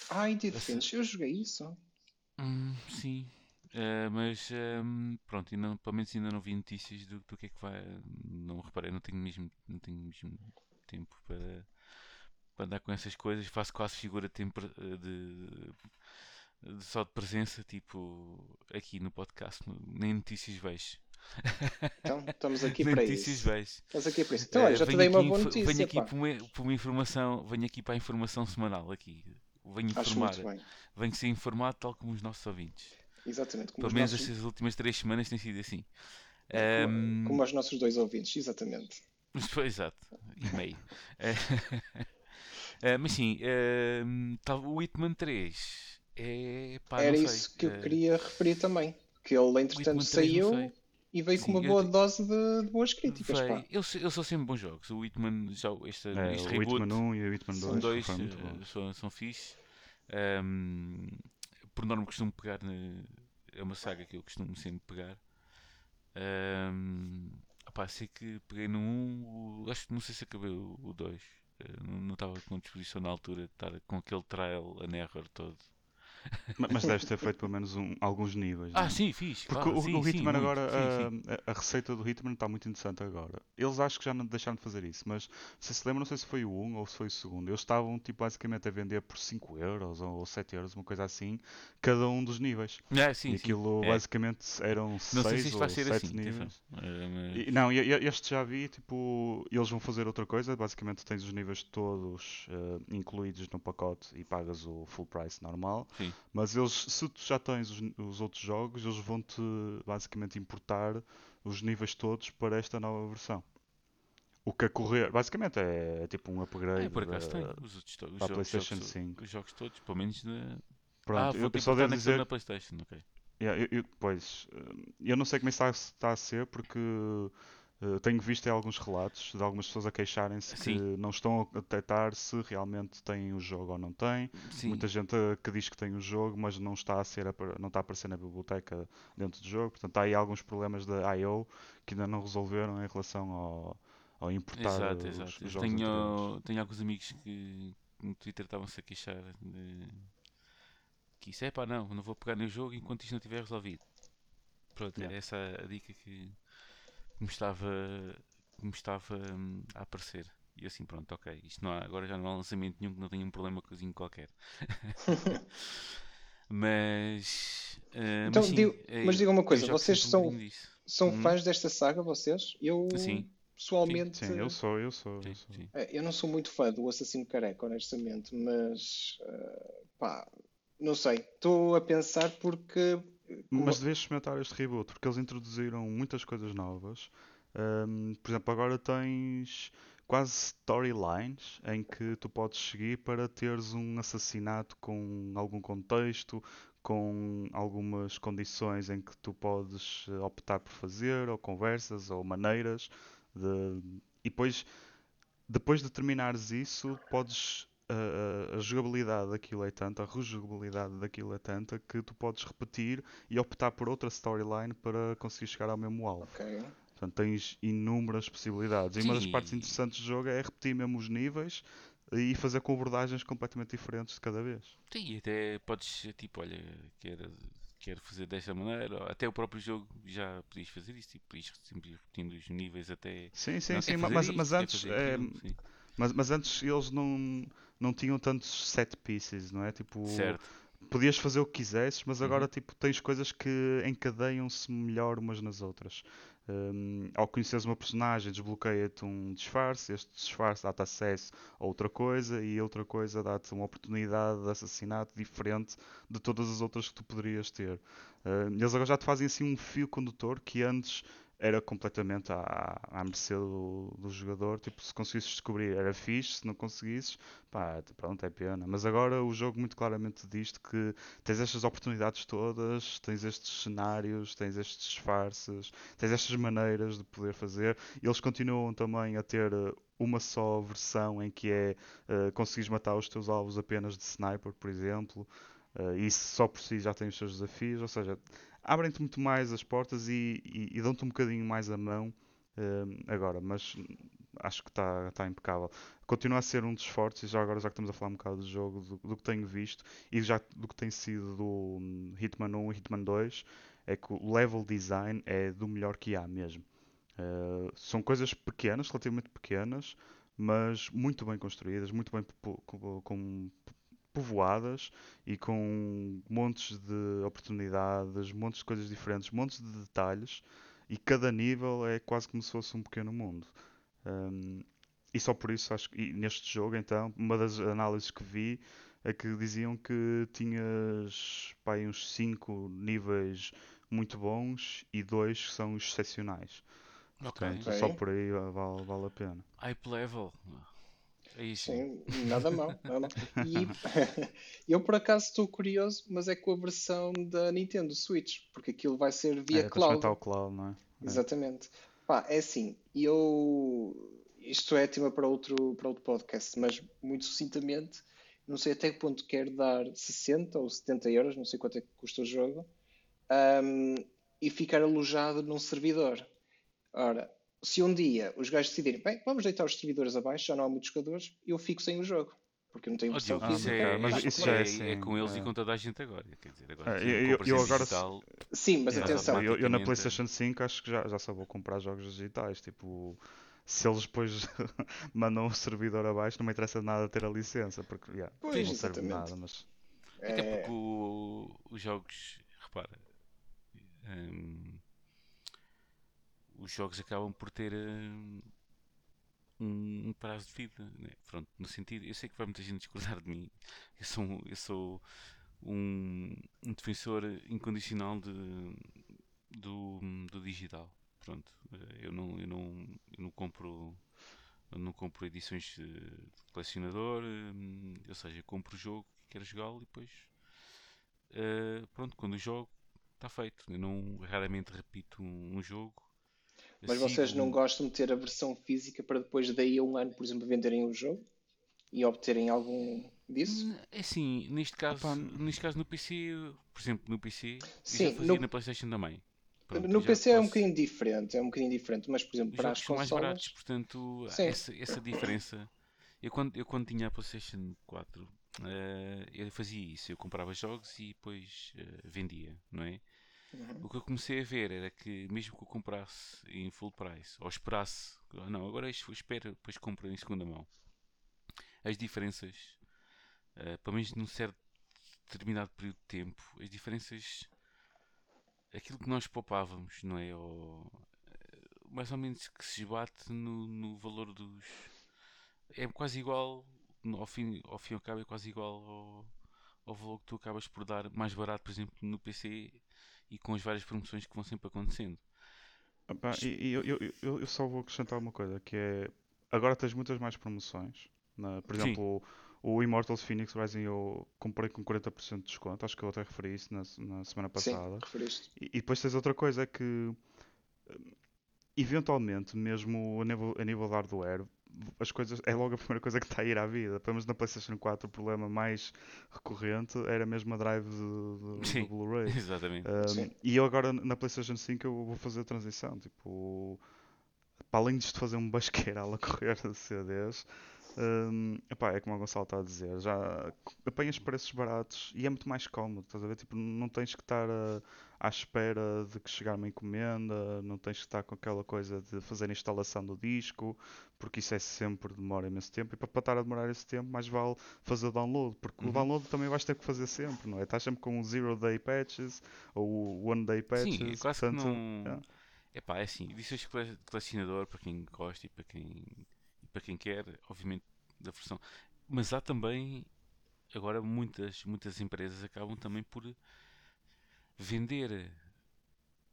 Speaker 1: Ah, Edith
Speaker 3: Esse-
Speaker 1: Finch, eu joguei isso.
Speaker 3: hum, sim, Eh, mas hum, pronto, ainda, pelo menos ainda não vi notícias do, do que é que vai. Não reparei, não tenho mesmo, não tenho mesmo tempo para, para andar com essas coisas. Faço quase figura de, de- de- só de presença, tipo aqui no podcast, nem notícias vejo.
Speaker 1: Então, estamos aqui *laughs*
Speaker 3: Nem
Speaker 1: para
Speaker 3: notícias
Speaker 1: isso.
Speaker 3: vejo.
Speaker 1: Estamos aqui para isso. Então,
Speaker 3: Eh,
Speaker 1: olha, já te dei uma boa notícia,
Speaker 3: Venho aqui para uma, para uma informação, venho aqui para a informação semanal aqui. Venho informar, venho ser informado tal como os nossos ouvintes.
Speaker 1: Exatamente. Como
Speaker 3: Pelo
Speaker 1: os
Speaker 3: menos
Speaker 1: nossos,
Speaker 3: estas últimas três semanas tem sido assim.
Speaker 1: como,
Speaker 3: Ahm,
Speaker 1: como os nossos dois ouvintes, exatamente.
Speaker 3: exato, e meio. *laughs* Eh, mas sim, tal- o Hitman 3 é pá,
Speaker 1: Era
Speaker 3: não
Speaker 1: isso que eu
Speaker 3: eh,
Speaker 1: queria referir também. Que ele, entretanto,
Speaker 3: Hitman 3 não
Speaker 1: saiu e veio com uma boa
Speaker 3: te-
Speaker 1: dose de, de boas críticas,
Speaker 3: Veio.
Speaker 1: pá.
Speaker 3: Eu, sou- eu sou sempre bons jogos. O Hitman, já, este,
Speaker 2: É,
Speaker 3: este
Speaker 2: o
Speaker 3: reboot,
Speaker 2: Hitman 1 e o Hitman 2
Speaker 3: São dois, eh,
Speaker 2: bons.
Speaker 3: são, são fixe. Ahm, por norma costumo pegar na- é uma saga que eu costumo sempre pegar. Um, sei que peguei no 1, o- acho que não sei se acabei o 2. não não estava com disposição na altura de estar com aquele trial and error todo.
Speaker 2: Ma- Mas deves ter feito pelo menos um- alguns níveis.
Speaker 3: Ah,
Speaker 2: não é?
Speaker 3: sim, fiz.
Speaker 2: Porque
Speaker 3: claro,
Speaker 2: o,
Speaker 3: sim,
Speaker 2: o
Speaker 3: sim,
Speaker 2: Hitman
Speaker 3: muito,
Speaker 2: agora,
Speaker 3: sim, sim.
Speaker 2: a, a- receita do Hitman está muito interessante agora. Eles acho que já não deixaram de fazer isso, mas se se lembram, não sei se foi o 1 ou se foi o segundo. Eles estavam tipo, basicamente a vender por 5 euros ou 7 euros, uma coisa assim, cada um dos níveis.
Speaker 3: Ah, sim,
Speaker 2: e
Speaker 3: sim.
Speaker 2: aquilo
Speaker 3: É.
Speaker 2: basicamente eram
Speaker 3: Não sei se
Speaker 2: 6
Speaker 3: isto
Speaker 2: ou
Speaker 3: vai ser
Speaker 2: 7
Speaker 3: assim.
Speaker 2: níveis.
Speaker 3: mas-
Speaker 2: E- não, este já vi, tipo, eles vão fazer outra coisa. Basicamente tens os níveis todos eh, incluídos no pacote e pagas o full price normal.
Speaker 3: Sim.
Speaker 2: Mas eles, se tu já tens os, os outros jogos, eles vão-te basicamente importar os níveis todos para esta nova versão. O que a correr, basicamente é, tipo um upgrade
Speaker 3: É, por acaso
Speaker 2: da-
Speaker 3: tem. Os, os jogos,
Speaker 2: PlayStation
Speaker 3: jogos,
Speaker 2: 5.
Speaker 3: os jogos todos, pelo menos na.
Speaker 2: Pronto,
Speaker 3: ah,
Speaker 2: eu, só devo dizer
Speaker 3: na PlayStation, ok.
Speaker 2: Yeah, eu, eu- pois, eh, eu não sei como isso está, está a ser porque eh, tenho visto alguns relatos de algumas pessoas a queixarem-se que não estão a detectar se realmente têm o jogo ou não têm.
Speaker 3: Sim.
Speaker 2: Muita gente eh, que diz que tem o jogo, mas não está a ser não está a aparecer na biblioteca dentro do jogo. Portanto, há aí alguns problemas da I.O. que ainda não resolveram em relação ao, ao importar
Speaker 3: Exato,
Speaker 2: eh, os,
Speaker 3: exato.
Speaker 2: os jogos anteriores.
Speaker 3: tenho, tenho alguns amigos que no Twitter estavam-se a queixar de que isso é pá, não, não vou pegar no jogo enquanto isto não estiver resolvido. Pronto,
Speaker 2: Yeah.
Speaker 3: era essa a dica que me estava, que me estava hum, a aparecer. E eu assim, pronto, ok, isto não há, agora já não há lançamento nenhum que não tenha um problema coisinho qualquer. *laughs* mas, ah,
Speaker 1: Então,
Speaker 3: mas, sim,
Speaker 1: digo-
Speaker 3: é-
Speaker 1: mas diga uma coisa, vocês
Speaker 3: sempre um
Speaker 1: são-. São
Speaker 3: Hum.
Speaker 1: fãs desta saga, vocês? Eu,
Speaker 3: Sim.
Speaker 1: pessoalmente,
Speaker 2: Sim, eu sou, eu sou.
Speaker 3: Sim,
Speaker 2: Eu sou.
Speaker 3: sim.
Speaker 1: eh, eu não sou muito fã do Assassino Careca, honestamente, mas eh, pá, não sei. Estou a pensar porque.
Speaker 2: Mas devias experimentar este reboot, porque eles introduziram muitas coisas novas. Ahm, por exemplo, agora tens quase storylines em que tu podes seguir para teres um assassinato com algum contexto, com algumas condições em que tu podes eh, optar por fazer, ou conversas, ou maneiras de... E depois, depois de terminares isso, podes a, a- jogabilidade daquilo é tanta, a rejogabilidade daquilo é tanta que tu podes repetir e optar por outra storyline para conseguir chegar ao mesmo alvo.
Speaker 1: Ok.
Speaker 2: Portanto, tens inúmeras possibilidades. E uma das partes interessantes do jogo é repetir mesmo os níveis e fazer com abordagens completamente diferentes de cada vez.
Speaker 3: Sim, e até podes, tipo, olha, quero, quero fazer desta maneira, ou até o próprio jogo já podias fazer isso, tipo, podias sempre ir repetindo os níveis até.
Speaker 2: Sim, sim,
Speaker 3: não,
Speaker 2: sim, mas,
Speaker 3: isto,
Speaker 2: mas antes, é,
Speaker 3: aquilo, sim.
Speaker 2: Mas, mas antes eles não, não tinham tantos set pieces, não é? Tipo,
Speaker 3: Certo,
Speaker 2: podias fazer o que quisesses, mas agora
Speaker 3: Uhum.
Speaker 2: tipo, tens coisas que encadeiam-se melhor umas nas outras. Hum, ao conheceres uma personagem, desbloqueia-te um disfarce, este disfarce dá-te acesso a outra coisa e outra coisa dá-te uma oportunidade de assassinato diferente de todas as outras que tu poderias ter. Hum, eles agora já te fazem assim um fio condutor que antes era completamente à, à mercê do, do jogador. Tipo, se conseguisses descobrir era fixe, se não conseguisses, pá, pronto, é pena. Mas agora o jogo muito claramente diz que tens estas oportunidades todas, tens estes cenários, tens estes disfarces, tens estas maneiras de poder fazer. Eles continuam também a ter eh, uma só versão em que é uh, conseguires matar os teus alvos apenas de sniper, por exemplo. Uh, isso só por si já tem os seus desafios, ou seja, abrem-te muito mais as portas e, e, e dão-te um bocadinho mais a mão uh, agora, mas acho que está tá impecável. Continua a ser um dos fortes, e já agora já que estamos a falar um bocado do jogo, do, do, que tenho visto e já do que tem sido do hum, Hitman 1 e Hitman 2, é que o level design é do melhor que há mesmo. Uh, são coisas pequenas, relativamente pequenas, mas muito bem construídas, muito bem com, povoadas e com montes de oportunidades, montes de coisas diferentes, montes de detalhes e cada nível é quase como se fosse um pequeno mundo. Um, e só por isso acho que neste jogo então, uma das análises que vi é que diziam que tinhas pá, uns 5 níveis muito bons e dois que são excepcionais. Portanto, okay. só por aí vale, vale a pena.
Speaker 3: Hype level.
Speaker 1: Isso. Sim, nada mal. Nada E *laughs* eu por acaso estou curioso, mas é com a versão da Nintendo Switch, porque aquilo vai ser via
Speaker 2: é,
Speaker 1: cloud.
Speaker 2: o cloud, não é?
Speaker 1: é. Exatamente. Pá, é assim, eu isto é tema para outro, para outro podcast, mas muito sucintamente, não sei até que ponto quero dar 60 ou 70 euros, não sei quanto é que custa o jogo, um, e ficar alojado num servidor. Ora, se um dia os gajos decidirem, bem, vamos deitar os servidores abaixo, já não há muitos jogadores, eu fico sem o jogo. Porque eu não tenho versão
Speaker 3: oh, física. É, mas isso já é, assim, é com eles é. e com toda a gente agora. Quer dizer, agora
Speaker 2: é, eu, eu agora.
Speaker 3: Digital,
Speaker 1: Sim, mas atenção.
Speaker 2: Eu, eu, na PlayStation 5 acho que já, já só vou comprar jogos digitais. Tipo, se eles depois *laughs* mandam o servidor abaixo, não me interessa nada ter a licença. Porque yeah, pois, não serve nada. Mas...
Speaker 3: Até porque os jogos, repara. Hum, os jogos acabam por ter uh, um, um, prazo de vida. Né? Pronto, no sentido, eu sei que vai muita gente discordar de mim. Eu sou, eu sou um, um defensor incondicional de, do, do digital. Pronto, eh, eu não, eu não, eu não compro não compro edições de colecionador, eh, ou seja, compro o jogo que quero jogá-lo e depois pronto, quando o jogo está feito. Eu não raramente repito um jogo
Speaker 1: mas vocês não gostam de ter a versão física para depois daí a um ano, por exemplo, venderem o jogo e obterem algum disso?
Speaker 3: É assim, neste caso, Opa, neste caso no PC, por exemplo, no PC, Sim, já fazia no... na Playstation também.
Speaker 1: Pronto, no PC é um bocadinho diferente, é um bocadinho diferente, mas por exemplo, para as
Speaker 3: consolas... mais baratos, portanto, essa, essa diferença. Eu quando, eu quando tinha a PlayStation 4, uh, eh, eu fazia isso, eu comprava jogos e depois uh, vendia, não é? Uhum. O que eu comecei a ver era que, mesmo que eu comprasse em full price, ou esperasse, não, agora espero, depois compro em segunda mão, as diferenças, uh, pelo menos num certo determinado período de tempo, as diferenças, aquilo que nós poupávamos, não é? Ou, eh, mais ou menos que se esbate no, no valor dos. É quase igual, ao fim, ao fim e ao cabo, é quase igual ao, ao valor que tu acabas por dar mais barato, por exemplo, no PC e com as várias promoções que vão sempre acontecendo.
Speaker 2: Opa, e, eu, eu, eu, eu, só vou acrescentar uma coisa, que é agora tens muitas mais promoções. Né? Por exemplo, o, o Immortals Phoenix Rising eu comprei com 40% de desconto, acho que eu até referi isso na, na semana passada.
Speaker 1: Sim, referiste.
Speaker 2: E, e depois tens outra coisa, é que eventualmente, mesmo a nível, a nível de hardware, as coisas é logo a primeira coisa que está a ir à vida. Pelo menos na PlayStation 4 o problema mais recorrente era mesmo a drive do, do Blu-ray. *laughs*
Speaker 3: Exatamente. Um,
Speaker 2: e eu agora na PlayStation 5 eu vou fazer a transição. Tipo, para além de fazer um basqueiral a correr de CDs, um, epá, é como o Gonçalo está a dizer, já apanhas preços baratos e é muito mais cómodo, estás a ver? Tipo, não tens que estar a, à espera de que chegar uma encomenda, não tens que estar com aquela coisa de fazer a instalação do disco, porque isso é sempre, demora imenso tempo, e para, para estar a demorar esse tempo, mais vale fazer o download, porque uhum. o download também vais ter que fazer sempre, não é? Estás sempre com zero day patches ou one day patches.
Speaker 3: Sim, quase portanto, que não... É. Epá, é assim, edições colecionador para quem gosta e para quem para quem quer, obviamente, da versão. Mas há também, agora, muitas, muitas empresas acabam também por vender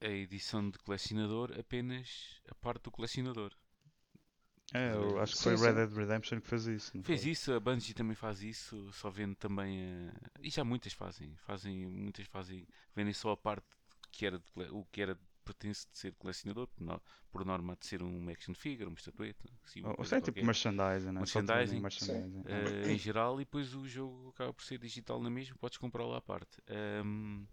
Speaker 3: a edição de colecionador apenas a parte do colecionador.
Speaker 2: É, eu acho que
Speaker 1: Sim,
Speaker 2: foi
Speaker 1: sim.
Speaker 2: Red Dead Redemption que fez isso. não
Speaker 3: Fez
Speaker 2: foi?
Speaker 3: isso, a Bungie também faz isso, só vende também a... E já muitas fazem, fazem, muitas fazem, vendem só a parte que era de o que era pertence de ser colecionador, por, no- por norma de ser um action figure, uma estatueta, assim, uma
Speaker 2: Ou
Speaker 3: coisa
Speaker 2: seja, tipo
Speaker 3: qualquer.
Speaker 2: merchandising, né?
Speaker 3: Merchandising.
Speaker 2: merchandising.
Speaker 3: Eh, em geral, e depois o jogo acaba por ser digital na mesma, podes comprá-lo à parte. Ahm,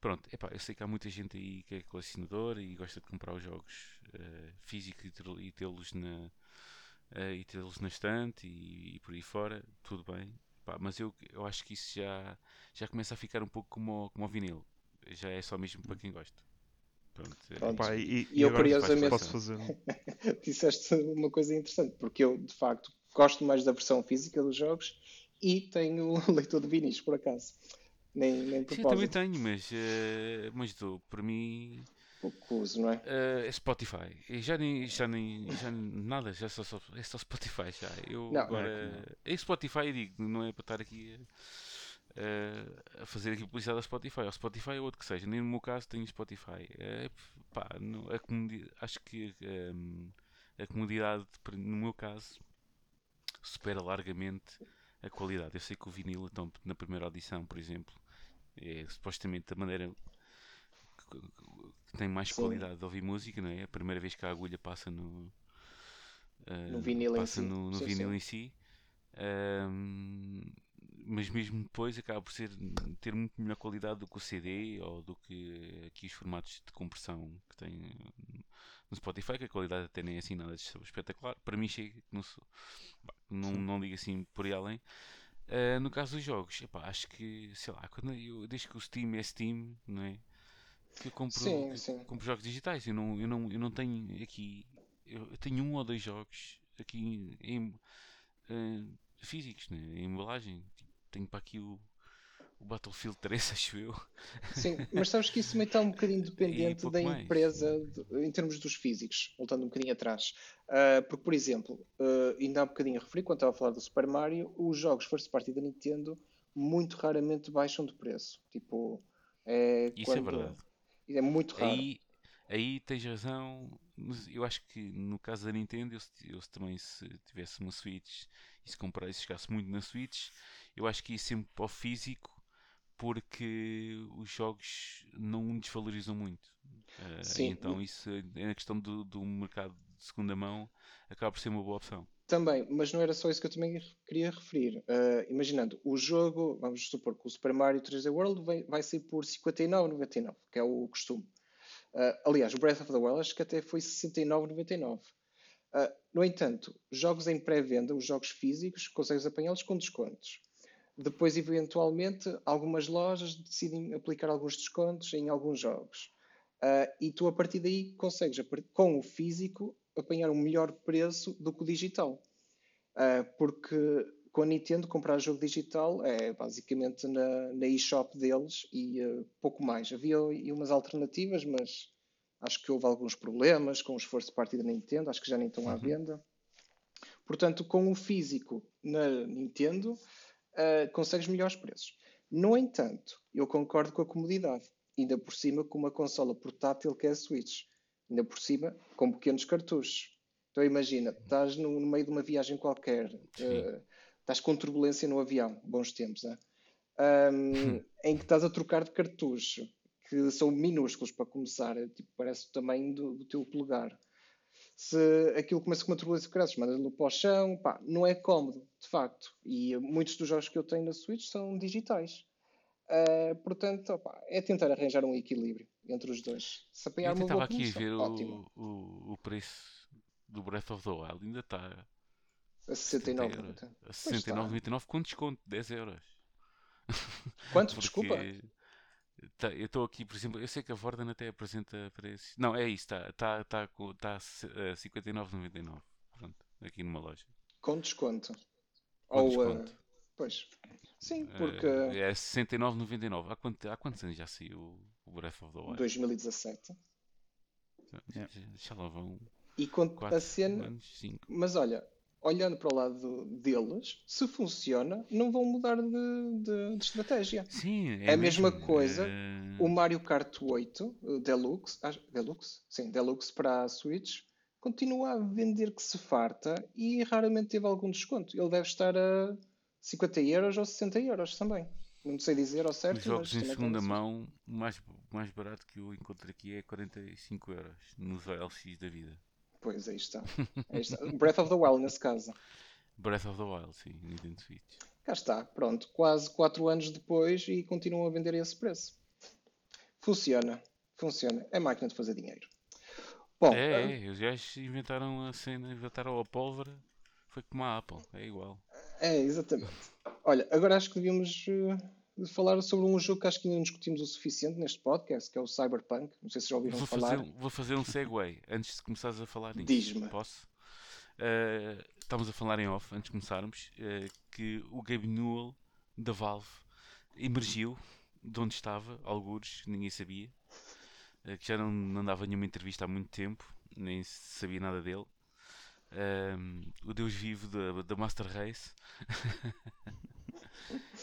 Speaker 3: pronto, epá, eu sei que há muita gente aí que é colecionador e gosta de comprar os jogos eh, físicos e e tê-los na, eh, e tê-los na estante e, e por aí fora, tudo bem. Pá, mas eu, eu acho que isso já, já começa a ficar um pouco como, o- como o vinil. Já é só mesmo para quem gosta. Pronto, é-
Speaker 1: Pronto.
Speaker 2: Pá, e,
Speaker 1: E eu, curiosamente-
Speaker 2: posso fazer. *laughs*
Speaker 1: Disseste uma coisa interessante, porque eu, de facto, gosto mais da versão física dos jogos e tenho *laughs* leitor de vinis, por acaso. Nem, nem
Speaker 3: Sim, eu também tenho, mas, eh, mas dou, para mim
Speaker 1: Pouco uso, não é?
Speaker 3: eh, é Spotify. E já nem, já nem, já nem- nada, já só, só- é só Spotify já. Eu
Speaker 1: Não.
Speaker 3: agora, é Spotify, eu digo, não é para estar aqui a, a fazer aqui publicidade ao Spotify. Ao Spotify é outro que seja, nem no meu caso tenho Spotify. É, pá, a acho que ehm, a comodidade, no meu caso, supera largamente a qualidade. Eu sei que o vinil, então, na primeira audição, por exemplo, é supostamente a maneira que, tem mais
Speaker 1: Sim.
Speaker 3: qualidade de ouvir música, não é? A primeira vez que a agulha passa no, ah,
Speaker 1: No vinil em
Speaker 3: passa
Speaker 1: si.
Speaker 3: no, no
Speaker 1: Sim,
Speaker 3: vinil
Speaker 1: sim.
Speaker 3: em si. Mas mesmo depois acaba por ser ter muito melhor qualidade do que o CD ou do que aqui os formatos de compressão que tem no Spotify, que a qualidade até nem é assim nada de espetacular. Para mim chega, não, sou, bah, não, não digo assim por aí além. Ah, no caso dos jogos, epá, acho que, sei lá, quando eu, desde que o Steam é Steam, não é? Que eu compro,
Speaker 1: Sim, sim.
Speaker 3: compro jogos digitais. Eu não, eu não, eu não tenho aqui. Eu tenho um ou dois jogos aqui em, eh, físicos, né? em embalagem. Tipo, tenho para aqui o, o Battlefield 3, *laughs* acho eu.
Speaker 1: Sim, mas sabes que isso também está um bocadinho dependente
Speaker 3: pouco
Speaker 1: da empresa de- em termos dos físicos, voltando um bocadinho atrás. Ah, porque, por exemplo, ah, ainda há um bocadinho a referir, quando estava a falar do Super Mario, os jogos first party da Nintendo muito raramente baixam de preço. Tipo, é
Speaker 3: Isso é
Speaker 1: quando-
Speaker 3: verdade.
Speaker 1: É muito raro.
Speaker 3: Aí, aí tens razão. mas Eu acho que no caso da Nintendo, eu, eu também se tivesse uma Switch e se comprasse, se chegasse muito na Switch, eu acho que ia sempre para o físico porque os jogos não desvalorizam muito. Eh,
Speaker 1: Sim.
Speaker 3: Então isso é na questão do, do mercado de segunda mão acaba por ser uma boa opção.
Speaker 1: Também, mas não era só isso que eu também queria referir. Ah, imaginando, o jogo, vamos supor que o Super Mario 3D World vai, vai ser por 59,99, que é o costume. Ah, aliás, o Breath of the Wild acho que até foi 69,99. Ah, no entanto, jogos em pré-venda, os jogos físicos, consegues apanhá-los com descontos. Depois, eventualmente, algumas lojas decidem aplicar alguns descontos em alguns jogos. Ah, e tu, a partir daí, consegues, com o físico, apanhar um melhor preço do que o digital. Ah, porque com a Nintendo, comprar jogo digital é basicamente na, na eShop deles e ah, pouco mais. Havia umas alternativas, mas acho que houve alguns problemas com o esforço de party da Nintendo, acho que já nem estão à
Speaker 3: Uhum.
Speaker 1: venda. Portanto, com o físico na Nintendo, ah, consegues melhores preços. No entanto, eu concordo com a comodidade, ainda por cima com uma consola portátil que é a Switch, ainda por cima com pequenos cartuchos. Então imagina, estás no, no meio de uma viagem qualquer, ah, estás com turbulência no avião, bons tempos, é? Ahm, em que estás a trocar de cartucho, que são minúsculos para começar, é tipo, parece o tamanho do, do teu polegar. Se aquilo começa com uma turbulência de caraças, mandas-lo para o chão, pá, não é cómodo, de facto. E muitos dos jogos que eu tenho na Switch são digitais. Ah, portanto, opá, é tentar arranjar um equilíbrio entre os dois. Se
Speaker 3: Eu
Speaker 1: apanhar uma
Speaker 3: estava
Speaker 1: boa
Speaker 3: aqui a ver
Speaker 1: ótimo.
Speaker 3: o, o, o preço do Breath of the Wild, ainda está
Speaker 1: A
Speaker 3: 70
Speaker 1: 69,
Speaker 3: euros.
Speaker 1: não
Speaker 3: A
Speaker 1: Pois está.
Speaker 3: 69,99 com desconto de 10 euros.
Speaker 1: Quanto? *laughs*
Speaker 3: Porque
Speaker 1: Desculpa.
Speaker 3: Tá- eu estou aqui, por exemplo, eu sei que a Vordan até apresenta preços. Não, é isso, está tá, tá, com- tá a se- a 59,99. Pronto, aqui numa loja.
Speaker 1: Com desconto.
Speaker 3: Com
Speaker 1: Ou,
Speaker 3: desconto.
Speaker 1: ah, pois. Sim, porque
Speaker 3: Eh, é 69,99. Há, quanto, há quantos anos já saiu o Breath of the Wild?
Speaker 1: 2017.
Speaker 3: Já, já- já lá vão
Speaker 1: E com a
Speaker 3: 4
Speaker 1: cena.
Speaker 3: anos, 5.
Speaker 1: Mas olha, olhando para o lado deles, se funciona, não vão mudar de, de- de estratégia.
Speaker 3: Sim,
Speaker 1: É a mesma
Speaker 3: mesmo.
Speaker 1: coisa,
Speaker 3: Eh,
Speaker 1: O Mario Kart 8 uh, Deluxe, acho- Deluxe? Sim, Deluxe para a Switch, continua a vender que se farta e raramente teve algum desconto. Ele deve estar a 50 euros ou 60 euros também. Não sei dizer ao certo,
Speaker 3: Os jogos
Speaker 1: mas
Speaker 3: em segunda mão, o mais, mais barato que eu encontro aqui é 45 euros nos OLX da vida.
Speaker 1: Pois, aí está. Aí está. Breath of the Wild, nesse caso.
Speaker 3: Breath of the Wild, sim, Nintendo Switch.
Speaker 1: Cá está, pronto. Quase 4 anos depois e continuam a vender a esse preço. Funciona. Funciona. É máquina de fazer dinheiro. Bom,
Speaker 3: É,
Speaker 1: ah,
Speaker 3: é, os gajos inventaram a cena, inventaram a pólvora, foi como a Apple, é igual.
Speaker 1: É, exatamente. Olha, agora acho que devíamos eh, falar sobre um jogo que acho que ainda não discutimos o suficiente neste podcast, que é o Cyberpunk. Não sei se já ouviram
Speaker 3: Vou
Speaker 1: falar.
Speaker 3: fazer, vou fazer um segue antes de começares a falar nisso.
Speaker 1: Diz-me.
Speaker 3: Posso? Uh, estamos a falar em off, antes de começarmos, uh, que o Gabe Newell da Valve emergiu de onde estava, algures, ninguém sabia, uh, que já não, não dava nenhuma entrevista há muito tempo, nem se sabia nada dele. Um, o Deus vivo da, da Master Race. *laughs*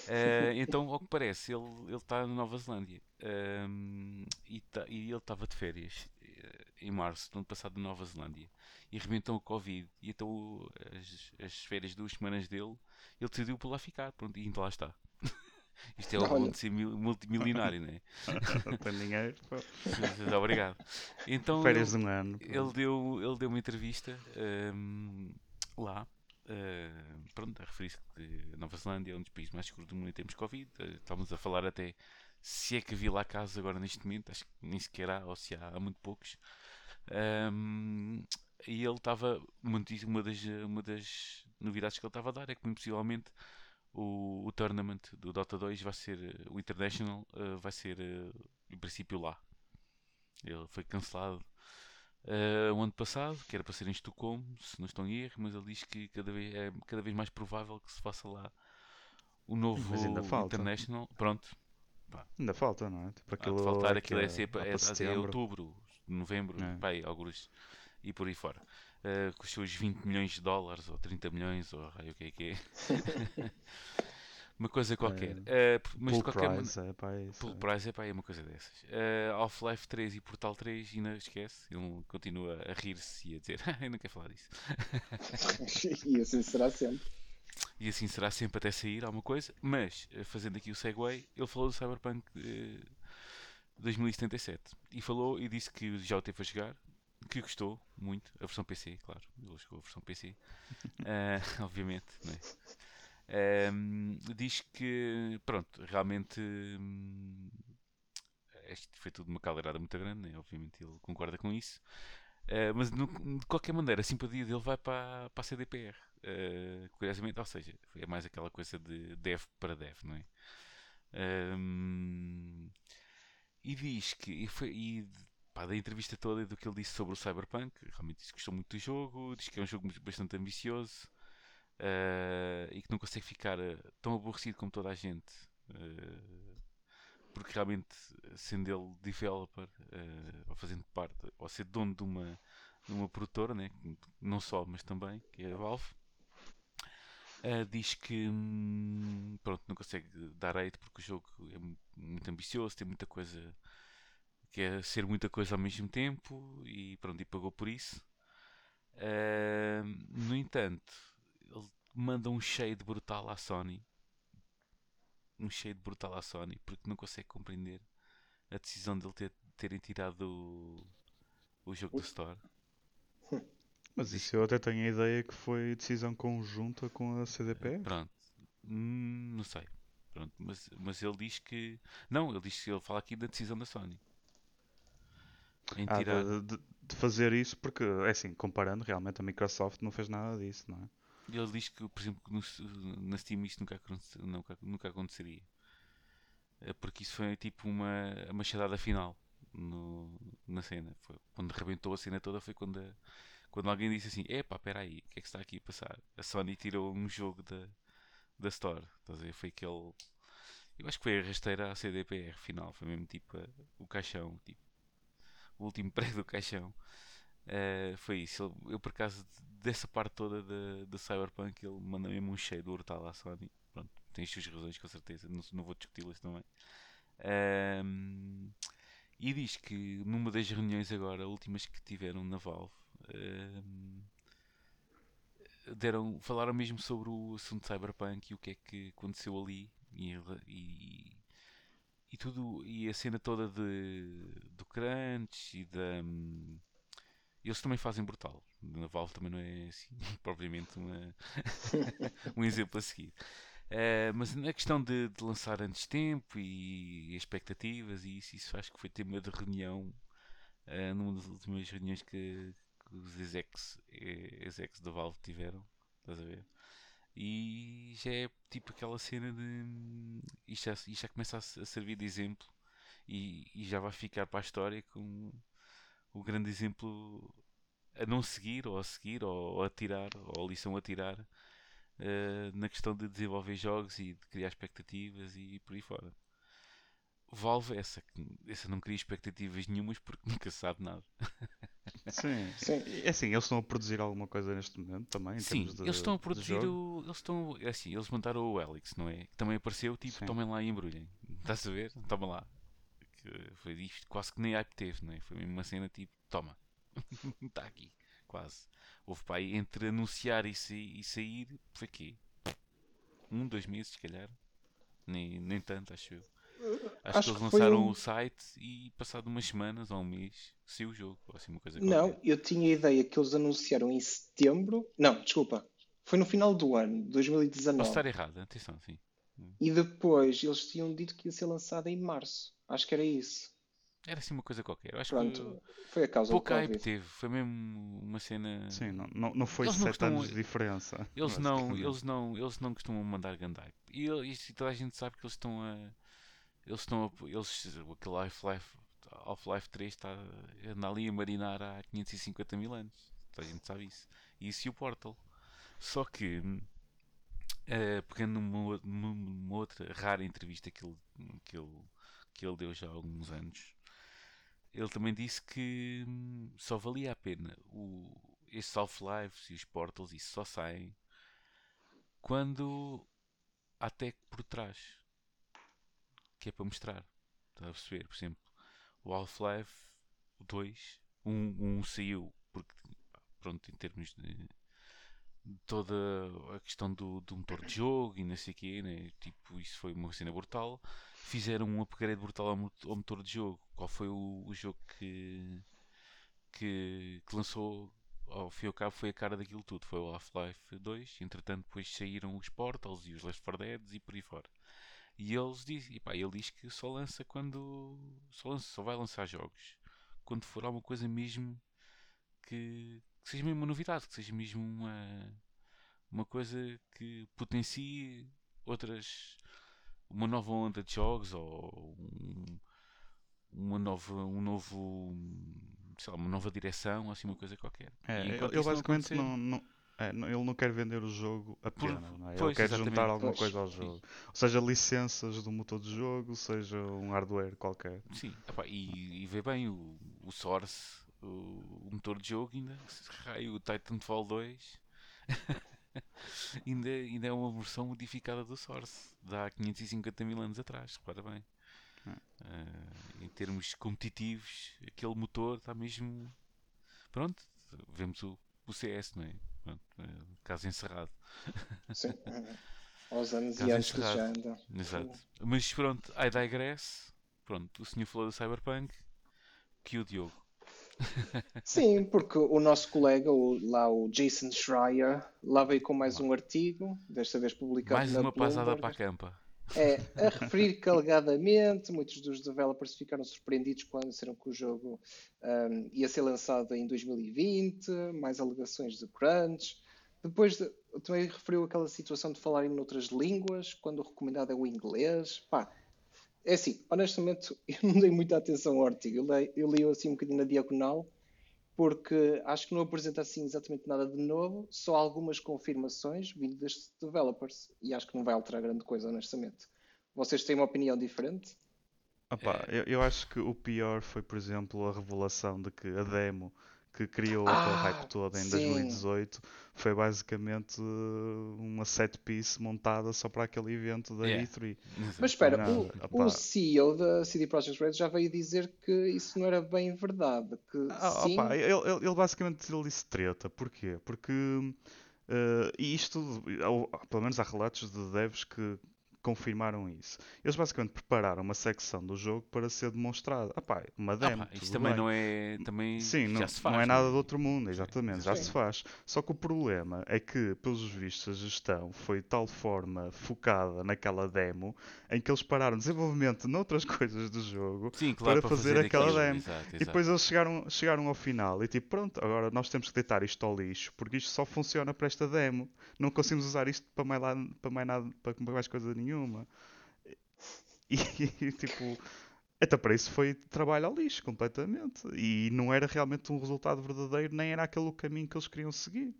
Speaker 3: Uh, então, ao que parece, ele está na Nova Zelândia Um, e, tá- e ele estava de férias eh, em março do ano passado na Nova Zelândia e arrebentou o Covid. E então, as, as férias, duas semanas dele, ele decidiu por lá ficar. Pronto, e então lá está. *laughs* Isto é o bom de ser mil- multimilionário, não é?
Speaker 2: Não tem dinheiro. pô.
Speaker 3: Obrigado. Então,
Speaker 2: Férias
Speaker 3: ele-
Speaker 2: de um ano.
Speaker 3: ele deu, ele deu uma entrevista ahm, lá, ahm, pronto, a referir-se que a Nova Zelândia é um dos países mais seguros do mundo em termos de Covid. Eh, estávamos a falar até se é que havia lá casos agora neste momento, acho que nem sequer há, ou se há, há muito poucos. Ahm, e ele estava, uma, notícia- uma das, uma das novidades que ele estava a dar é que muito possivelmente o, o tournament do Dota 2 vai ser, o International, eh, vai ser eh, em princípio lá. Ele foi cancelado eh, o ano passado, que era para ser em Estocolmo, se não estou em erro, mas ele diz que cada vez, é cada vez mais provável que se faça lá o novo
Speaker 2: Mas ainda falta.
Speaker 3: International. Pronto,
Speaker 2: Ainda falta, não é? Tipo, aquilo,
Speaker 3: faltar
Speaker 2: é
Speaker 3: aquilo é sempre
Speaker 2: lá
Speaker 3: é,
Speaker 2: para
Speaker 3: é,
Speaker 2: setembro.
Speaker 3: outubro, novembro,
Speaker 2: É.
Speaker 3: pai, alguns e por aí fora. Eh, com os seus 20 milhões de dólares ou 30 milhões ou raio, o que é que é. *laughs* uma coisa qualquer. Eh, mas de qualquer maneira.
Speaker 2: price, é pá, isso.
Speaker 3: Full
Speaker 2: é.
Speaker 3: Price é pá, é uma coisa dessas. Eh, Half-Life 3 e Portal 3 ainda esquece. Ele continua a rir-se e a dizer, *laughs* "Ah, eu não quero falar disso. *laughs*
Speaker 1: e assim será sempre.
Speaker 3: E assim será sempre até sair alguma coisa. Mas, eh, fazendo aqui o segue, ele falou do Cyberpunk eh, 2077. E falou e disse que já o teve a jogar, que gostou muito. A versão PC, claro. Ele jogou a versão PC. *laughs* Eh, obviamente, não é? Ehm, diz que, pronto, realmente hum, isto foi tudo uma caldeirada muito grande, né? obviamente ele concorda com isso. Eh, mas no- de qualquer maneira, a simpatia dele vai para, para a CDPR. Eh, curiosamente, ou seja, é mais aquela coisa de dev para dev, não é? Ehm, e diz que, e, foi, e pá, da entrevista toda e do que ele disse sobre o Cyberpunk, realmente disse que gostou muito do jogo, diz que é um jogo bastante ambicioso eh, e que não consegue ficar eh, tão aborrecido como toda a gente. eh, porque realmente, sendo ele developer, ou fazendo parte, ou ser dono de uma, de uma produtora, né? não só, mas também, que é a Valve, eh, diz que hum, pronto, não consegue dar hate porque o jogo é mu- muito ambicioso, tem muita coisa, quer ser muita coisa ao mesmo tempo e pronto, e pagou por isso. Eh, no entanto, ele manda um shade brutal à Sony um shade brutal à Sony porque não consegue compreender a decisão dele ter, terem tirado o, o jogo da Store.
Speaker 2: Mas isso eu até tenho a ideia que foi decisão conjunta com a CDP.
Speaker 3: Pronto, Hum, não sei. Pronto, mas, mas ele diz que. Não, ele diz que ele fala aqui da decisão da Sony em
Speaker 2: Ah,
Speaker 3: tirar.
Speaker 2: de, de- de fazer isso porque, é assim, comparando, realmente a Microsoft não fez nada disso, não é?
Speaker 3: Ele diz que, por exemplo, no, na Steam isto nunca, nunca, nunca aconteceria. Eh, Porque isso foi tipo uma machadada final no, na cena. Foi, quando rebentou a cena toda foi quando, a- quando alguém disse assim: Epá, espera aí, o que é que está aqui a passar? A Sony tirou um jogo da, da Store. Estás a? Foi aquele. Eu acho que foi a rasteira à CDPR final. Foi mesmo tipo a- o caixão, tipo, o último *laughs* prego do caixão. Uh, foi isso. Eu, eu, por acaso, dessa parte toda da Cyberpunk, ele manda mesmo um cheio do Hortal à Sony. Pronto, as suas razões, com certeza. Não, não vou discuti-las também. Uh, e diz que numa das reuniões agora, últimas que tiveram na Valve, uh, deram, falaram mesmo sobre o assunto de Cyberpunk e o que é que aconteceu ali e, e, e tudo e a cena toda de, do crunch e da um, eles também fazem brutal na Valve também não é assim *laughs* propriamente uma, *laughs* um exemplo a seguir uh, mas na questão de, de, lançar antes tempo e expectativas e isso, isso acho que foi tema de reunião uh, numa das últimas reuniões que, que os execs, eh, execs da Valve tiveram estás a ver? E já é tipo aquela cena de. Isto já, isto já começa a, servir de exemplo e, e, já vai ficar para a história com o grande exemplo a não seguir, ou a seguir, ou, a tirar, ou a lição a tirar uh, na questão de desenvolver jogos e de criar expectativas e por aí fora. Valve, essa, essa não cria expectativas nenhumas porque *laughs* nunca sabe nada.
Speaker 2: Sim, sim. É assim, eles estão a produzir alguma coisa neste momento também.
Speaker 3: Sim,
Speaker 2: de,
Speaker 3: eles estão a produzir o. Eles estão. É assim, eles montaram o Helix, não é? Que também apareceu, tipo, sim. tomem lá e embrulhem. Estás a ver? Toma lá. Que foi isto, quase que nem hype teve, não é? Foi mesmo uma cena tipo, toma. Está *laughs* aqui, quase. Houve para aí entre anunciar e, sair, e sair, foi quê? Um, dois meses, se calhar. Nem, nem tanto, acho eu. Acho, Acho que eles lançaram um... o site e passado umas semanas ou um mês saiu o jogo, ou assim uma coisa
Speaker 1: Não, qualquer. eu tinha a ideia que eles anunciaram em setembro. Não, desculpa. Foi no final do ano, 2019. Posso
Speaker 3: estar errado, atenção, sim.
Speaker 1: E depois eles tinham dito que ia ser lançado em março. Acho que era isso.
Speaker 3: Era assim uma coisa qualquer. acho
Speaker 1: Pronto, que foi a causa
Speaker 3: pouca hype teve. Foi mesmo uma cena.
Speaker 2: Sim, não, não, não foi eles 7 costumam... anos de diferença.
Speaker 3: Eles não, eles, não, eles não costumam mandar Gandai. E, e toda a gente sabe que eles estão a eles estão a, eles, aquele Half-Life Half-Life 3 está anda ali a marinar há 550 mil anos. a gente sabe isso. E isso e o Portal. Só que, uh, pegando numa, numa, outra rara entrevista que ele, que, ele, que ele deu já há alguns anos, ele também disse que hum, só valia a pena o, esses Half-Lives e os Portals, isso só saem quando há tech por trás que é para mostrar. Está a perceber? Por exemplo, o Half-Life 2, um, um saiu porque, pronto, em termos de, toda a questão do, do motor de jogo e não sei o quê, né? tipo, isso foi uma cena brutal. Fizeram um upgrade brutal ao, ao motor de jogo. Qual foi o, o jogo que, que, que lançou ao fim e ao cabo foi a cara daquilo tudo. Foi o Half-Life 2. Entretanto, depois saíram os Portals e os Left 4 Dead e por aí fora. E eles diz, e ele diz que só lança quando. Só, lança, só vai lançar jogos quando for alguma coisa mesmo que, que seja mesmo uma novidade, que seja mesmo uma, uma coisa que potencie outras. uma nova onda de jogos ou um, uma nova, um novo. Sei lá, uma nova direção, assim, uma coisa qualquer.
Speaker 2: É, ele basicamente não, não, é, ele não quer vender o jogo a pena, não é? Ele quer juntar alguma pois. coisa ao jogo. Ou seja, licenças do motor de jogo, seja um hardware qualquer.
Speaker 3: Sim, e, e vê bem o, o Source, o, o, motor de jogo, ainda, o Titanfall 2, *laughs* ainda, ainda é uma versão modificada do Source, de há 550 mil anos atrás, repara bem. Uh, em termos competitivos, aquele motor está mesmo. Pronto, vemos o, o CS, não é? Pronto, é, caso encerrado.
Speaker 1: Sim, aos anos caso e anos que já anda.
Speaker 3: Exato. Mas pronto, I digress. Pronto, o senhor falou do Cyberpunk, que o Diogo.
Speaker 1: Sim, porque o nosso colega, o, lá o Jason Schreier, lá veio com mais um artigo, desta vez publicado
Speaker 3: mais
Speaker 1: na
Speaker 3: uma pasada para a campa.
Speaker 1: É, *laughs* a referir que alegadamente muitos dos developers ficaram surpreendidos quando disseram que o jogo um, ia ser lançado em 2020, mais alegações de crunch. Depois de, também referiu aquela situação de falarem noutras línguas, quando o recomendado é o inglês. Pá, é assim, honestamente, *laughs* eu não dei muita atenção ao artigo. Eu li, eu li assim um bocadinho na diagonal, porque acho que não apresenta assim exatamente nada de novo, só algumas confirmações vindo destes developers e acho que não vai alterar grande coisa, honestamente. Vocês têm uma opinião diferente?
Speaker 2: Opa, eu, eu, acho que o pior foi, por exemplo, a revelação de que a demo que criou aquele
Speaker 1: Ah,
Speaker 2: hype todo em
Speaker 1: sim.
Speaker 2: 2018 foi basicamente uh, uma set piece montada só para aquele evento da
Speaker 3: Yeah.
Speaker 2: E3.
Speaker 3: Exato.
Speaker 1: Mas espera, o, o CEO da CD Projekt Red já veio dizer que isso não era bem verdade. Que
Speaker 2: Ah,
Speaker 1: sim,
Speaker 2: opa, ele, ele- ele basicamente ele disse treta. Porquê? Porque eh, e isto, ou, pelo menos há relatos de devs que confirmaram isso. Eles basicamente prepararam uma secção do jogo para ser demonstrada. Ah, pá, uma
Speaker 3: Ah,
Speaker 2: demo.
Speaker 3: pá, isto
Speaker 2: tudo
Speaker 3: também
Speaker 2: bem.
Speaker 3: não é. Também
Speaker 2: Sim, não,
Speaker 3: faz.
Speaker 2: não é nada do outro mundo, exatamente, já
Speaker 1: Sim.
Speaker 2: se faz. Só que o problema é que, pelos vistos, a gestão foi de tal forma focada naquela demo em que eles pararam desenvolvimento noutras *laughs* coisas do jogo
Speaker 3: Sim, claro,
Speaker 2: para fazer aquela
Speaker 3: aquilo.
Speaker 2: demo.
Speaker 3: Exato,
Speaker 2: e
Speaker 3: exato.
Speaker 2: depois eles chegaram, chegaram ao final e tipo, pronto, agora nós temos que deitar isto ao lixo porque isto só funciona para esta demo. Não conseguimos usar isto para mais, lá, para mais, nada, para mais coisa nenhuma. *laughs* E, tipo, até para isso foi trabalho ao lixo completamente. E não era realmente um resultado verdadeiro, nem era aquele o caminho que eles queriam seguir.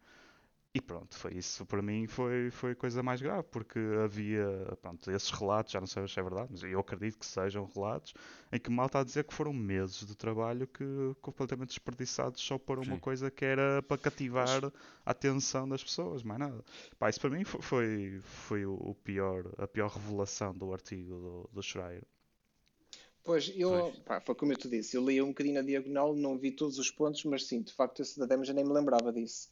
Speaker 2: E pronto, foi isso. Para mim foi, foi a coisa mais grave, porque havia pronto, esses relatos, já não sei se é verdade, mas eu acredito que sejam relatos, em que mal está a dizer que foram meses de trabalho que completamente desperdiçados só por uma
Speaker 3: Sim.
Speaker 2: coisa que era para cativar a atenção das pessoas, mais nada. Pá, isso para mim fo- foi, foi o pior, a pior revelação do artigo do, do Schreier.
Speaker 1: Pois, eu,
Speaker 3: Pois.
Speaker 1: pá, foi como eu te disse, eu li um bocadinho na diagonal, não vi todos os pontos, mas sim, de facto, esse da demo já nem me lembrava disso.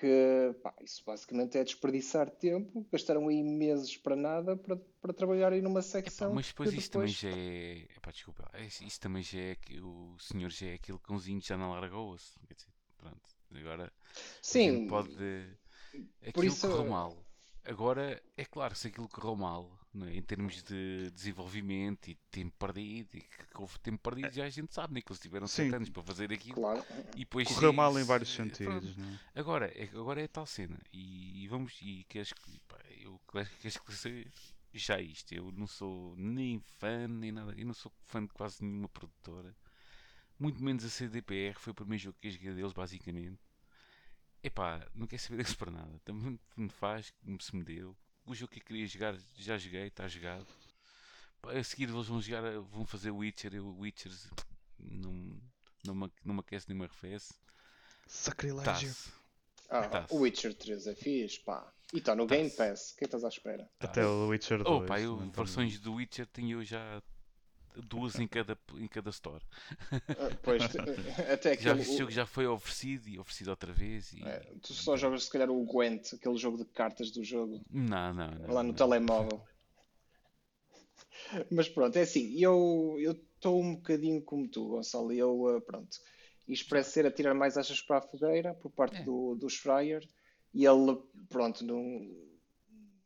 Speaker 1: Que, pá, isso basicamente é desperdiçar tempo, gastaram aí meses para nada para, para trabalhar aí numa
Speaker 3: Epá,
Speaker 1: secção.
Speaker 3: mas depois isso também
Speaker 1: depois-
Speaker 3: já é. Epá, desculpa. Isso, também já é que o senhor já é aquele cãozinho que já não larga o osso. Quer dizer, pronto. Agora
Speaker 1: Sim,
Speaker 3: pode.
Speaker 1: por
Speaker 3: Aquilo
Speaker 1: isso-
Speaker 3: correu mal. Agora, é claro, se aquilo correu mal, é? em termos de desenvolvimento e de tempo perdido, e que houve tempo perdido, já a gente sabe, né? que eles tiveram
Speaker 2: Sim.
Speaker 3: 7 anos para fazer aquilo
Speaker 1: claro.
Speaker 3: e depois
Speaker 2: Correu mal em vários
Speaker 3: pronto.
Speaker 2: sentidos, não é?
Speaker 3: Agora, é, agora é tal cena. E, vamos. E queres que. pá, eu quero quero esclarecer já isto. Eu não sou nem fã, nem nada. Eu não sou fã de quase nenhuma produtora. Muito menos a CDPR. Foi o primeiro jogo que eu joguei deles, basicamente. Epá, não quero saber *laughs* deles para nada. Também me faz, como se me deu. O jogo que eu queria jogar, já joguei, está jogado. A seguir eles vão jogar, vão fazer Witcher. Eu, Witcher, não, não, me, não me aquece nem me arrefece.
Speaker 2: Sacrilégio.
Speaker 1: Ah,
Speaker 3: Tá-se.
Speaker 1: o Witcher 3 é fixe, pá. E está no Game Pass, o que é que estás à espera?
Speaker 2: Até o Witcher 2.
Speaker 3: Oh, pá, eu, versões do Witcher tenho eu já duas em cada, em cada store.
Speaker 1: Ah, pois, *laughs* até
Speaker 3: Já,
Speaker 1: aquele.
Speaker 3: esse jogo já foi oferecido e oferecido outra vez. E...
Speaker 1: é, tu só jogas se calhar o Gwent, aquele jogo de cartas do jogo.
Speaker 3: Não, não, não.
Speaker 1: lá no
Speaker 3: não.
Speaker 1: telemóvel. Mas pronto, é assim, eu estou um bocadinho como tu, Gonçalo, eu, eh, pronto, isto parece ser a tirar mais achas para a fogueira por parte
Speaker 3: É.
Speaker 1: do, do Schreier, e ele, pronto, não,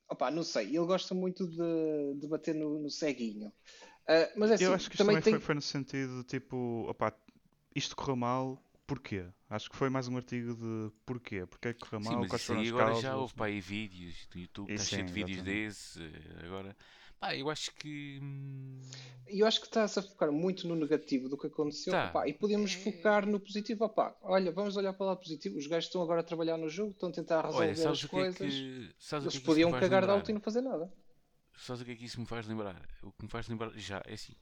Speaker 1: opá, não sei, ele gosta muito de, de bater no, no ceguinho. Ah, mas é assim,
Speaker 2: Eu acho que isto
Speaker 1: também
Speaker 2: também,
Speaker 1: tem...
Speaker 2: foi, foi no sentido de tipo, opá, isto correu mal, porquê? Acho que foi mais um artigo de porquê? Porquê é que correu
Speaker 3: Sim,
Speaker 2: mal?
Speaker 3: mas
Speaker 2: Quais
Speaker 3: isso
Speaker 2: foram
Speaker 3: aí
Speaker 2: as
Speaker 3: agora
Speaker 2: causas?
Speaker 3: já houve aí vídeos do YouTube, está cheio
Speaker 2: sim,
Speaker 3: de vídeos desse. eh, Agora, pá, eu acho que. hum,
Speaker 1: eu acho que está-se a focar muito no negativo do que aconteceu,
Speaker 3: Tá.
Speaker 1: opá, e podíamos
Speaker 3: É.
Speaker 1: focar no positivo, opá, olha, vamos olhar para o lado positivo, os gajos estão agora a trabalhar no jogo, estão a tentar resolver
Speaker 3: Olha,
Speaker 1: as
Speaker 3: o que é
Speaker 1: coisas,
Speaker 3: que. Sabes o
Speaker 1: eles
Speaker 3: que é
Speaker 1: podiam cagar de alto e não fazer nada.
Speaker 3: Sabes o que é que isso me faz lembrar? O que me faz lembrar já é assim.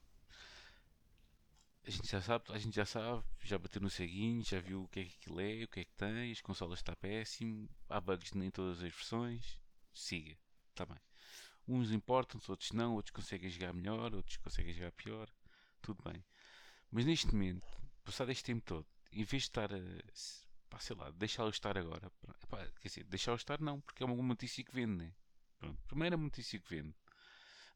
Speaker 3: A gente já sabe, a gente já sabe, já bateu no ceguinho, já viu o que é que aquilo é, o que é que tem, as consolas está péssimo, há bugs em todas as versões. Siga, está bem. Uns importam-se, outros não, outros conseguem jogar melhor, outros conseguem jogar pior, tudo bem. Mas neste momento, passado este tempo todo, em vez de estar a, pá, sei lá, deixá-lo estar agora, pá, quer dizer, deixá-lo estar não, porque é uma notícia que vende, né? Pronto, primeira notícia que vende.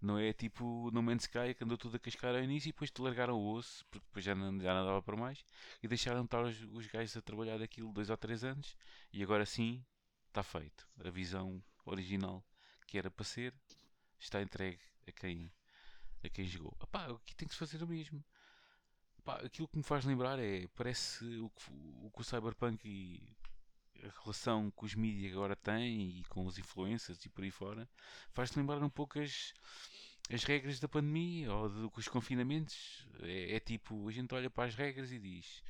Speaker 3: Não é tipo No Man's Sky que andou tudo a cascar ao início e depois te largaram o osso, porque depois já não, já não dava para mais, e deixaram de estar os, os gajos a trabalhar daquilo dois ou três anos, e agora sim está feito. A visão original que era para ser está entregue a quem, a quem jogou. Epá, aqui tem que se fazer o mesmo. Epá, aquilo que me faz lembrar é, parece o que, o que o Cyberpunk a relação que os mídias agora têm e com os influencers e por aí fora, faz-te lembrar um pouco as, as regras da pandemia ou de, com os confinamentos. É, é tipo, a gente olha para as regras e diz: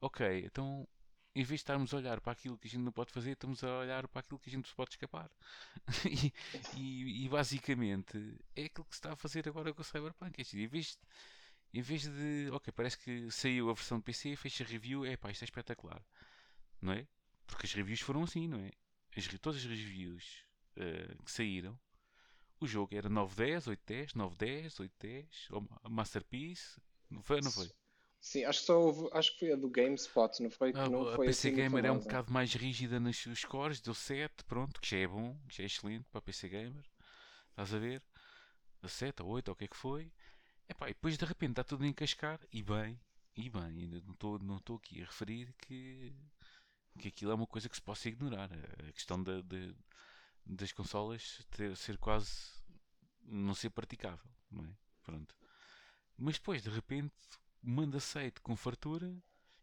Speaker 3: Ok, então em vez de estarmos a olhar para aquilo que a gente não pode fazer, estamos a olhar para aquilo que a gente pode escapar. *laughs* e, e- e basicamente é aquilo que se está a fazer agora com o Cyberpunk. É assim, em vez de Em vez de, ok, parece que saiu a versão de PC, a review, é pá, isto é espetacular. Não é? Porque as reviews foram assim, não é? As, todas as reviews uh, que saíram, o jogo era 910, 810, 910, 810, Masterpiece, não foi não foi?
Speaker 1: Sim, acho que, só houve, acho que foi a do GameSpot, não foi?
Speaker 3: Ah,
Speaker 1: não
Speaker 3: a
Speaker 1: foi
Speaker 3: PC
Speaker 1: assim
Speaker 3: Gamer é um bocado mais rígida nos scores, deu 7, pronto, que já é bom, que já é excelente para a PC Gamer. Estás a ver? A 7 ou 8 ou o que é que foi. Epá, e depois de repente está tudo a encascar e bem, e bem, ainda não estou não aqui a referir que, que aquilo é uma coisa que se possa ignorar. A questão da, de, das consolas ter, ser quase não ser praticável, não é? Pronto. Mas depois de repente manda aceito com fartura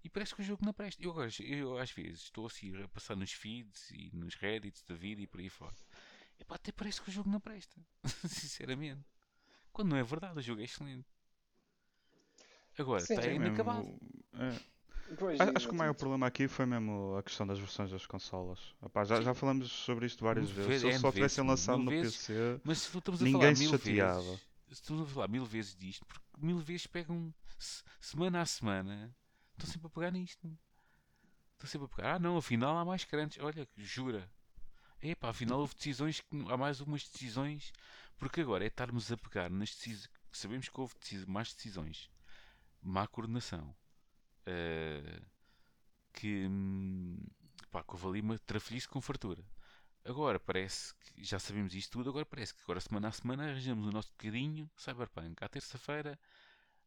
Speaker 3: e parece que o jogo não presta. Eu, agora, eu às vezes estou assim a passar nos feeds e nos reddits da vida e por aí fora. Epá, até parece que o jogo não presta. *laughs* Sinceramente. Quando não é verdade, o jogo é excelente. Agora,
Speaker 1: Sim,
Speaker 3: está
Speaker 1: é
Speaker 3: inacabado.
Speaker 2: É.
Speaker 1: Pois,
Speaker 2: Acho que o maior
Speaker 1: exatamente.
Speaker 2: problema aqui foi mesmo a questão das versões das consolas. Epá, já, já falamos sobre isto várias
Speaker 3: Mil
Speaker 2: vezes. Se eles
Speaker 3: N
Speaker 2: só
Speaker 3: vezes,
Speaker 2: tivessem lançado no
Speaker 3: vezes.
Speaker 2: PC,
Speaker 3: Mas se estamos a
Speaker 2: Ninguém
Speaker 3: falar
Speaker 2: se chateava.
Speaker 3: vezes, se estamos a falar mil vezes disto, porque mil vezes pegam se- semana a semana, estão sempre a pegar nisto. Estão sempre a pegar. Ah, não, afinal há mais crentes. Olha, jura. Epá, afinal houve decisões que há mais umas decisões, porque agora é estarmos a pegar nas decisões. Sabemos que houve decis- mais decisões, má coordenação, eh, que, hum, pá, que houve ali uma com fartura. Agora parece que já sabemos isto tudo. Agora parece que agora semana a semana arranjamos o nosso bocadinho Cyberpunk. À terça-feira,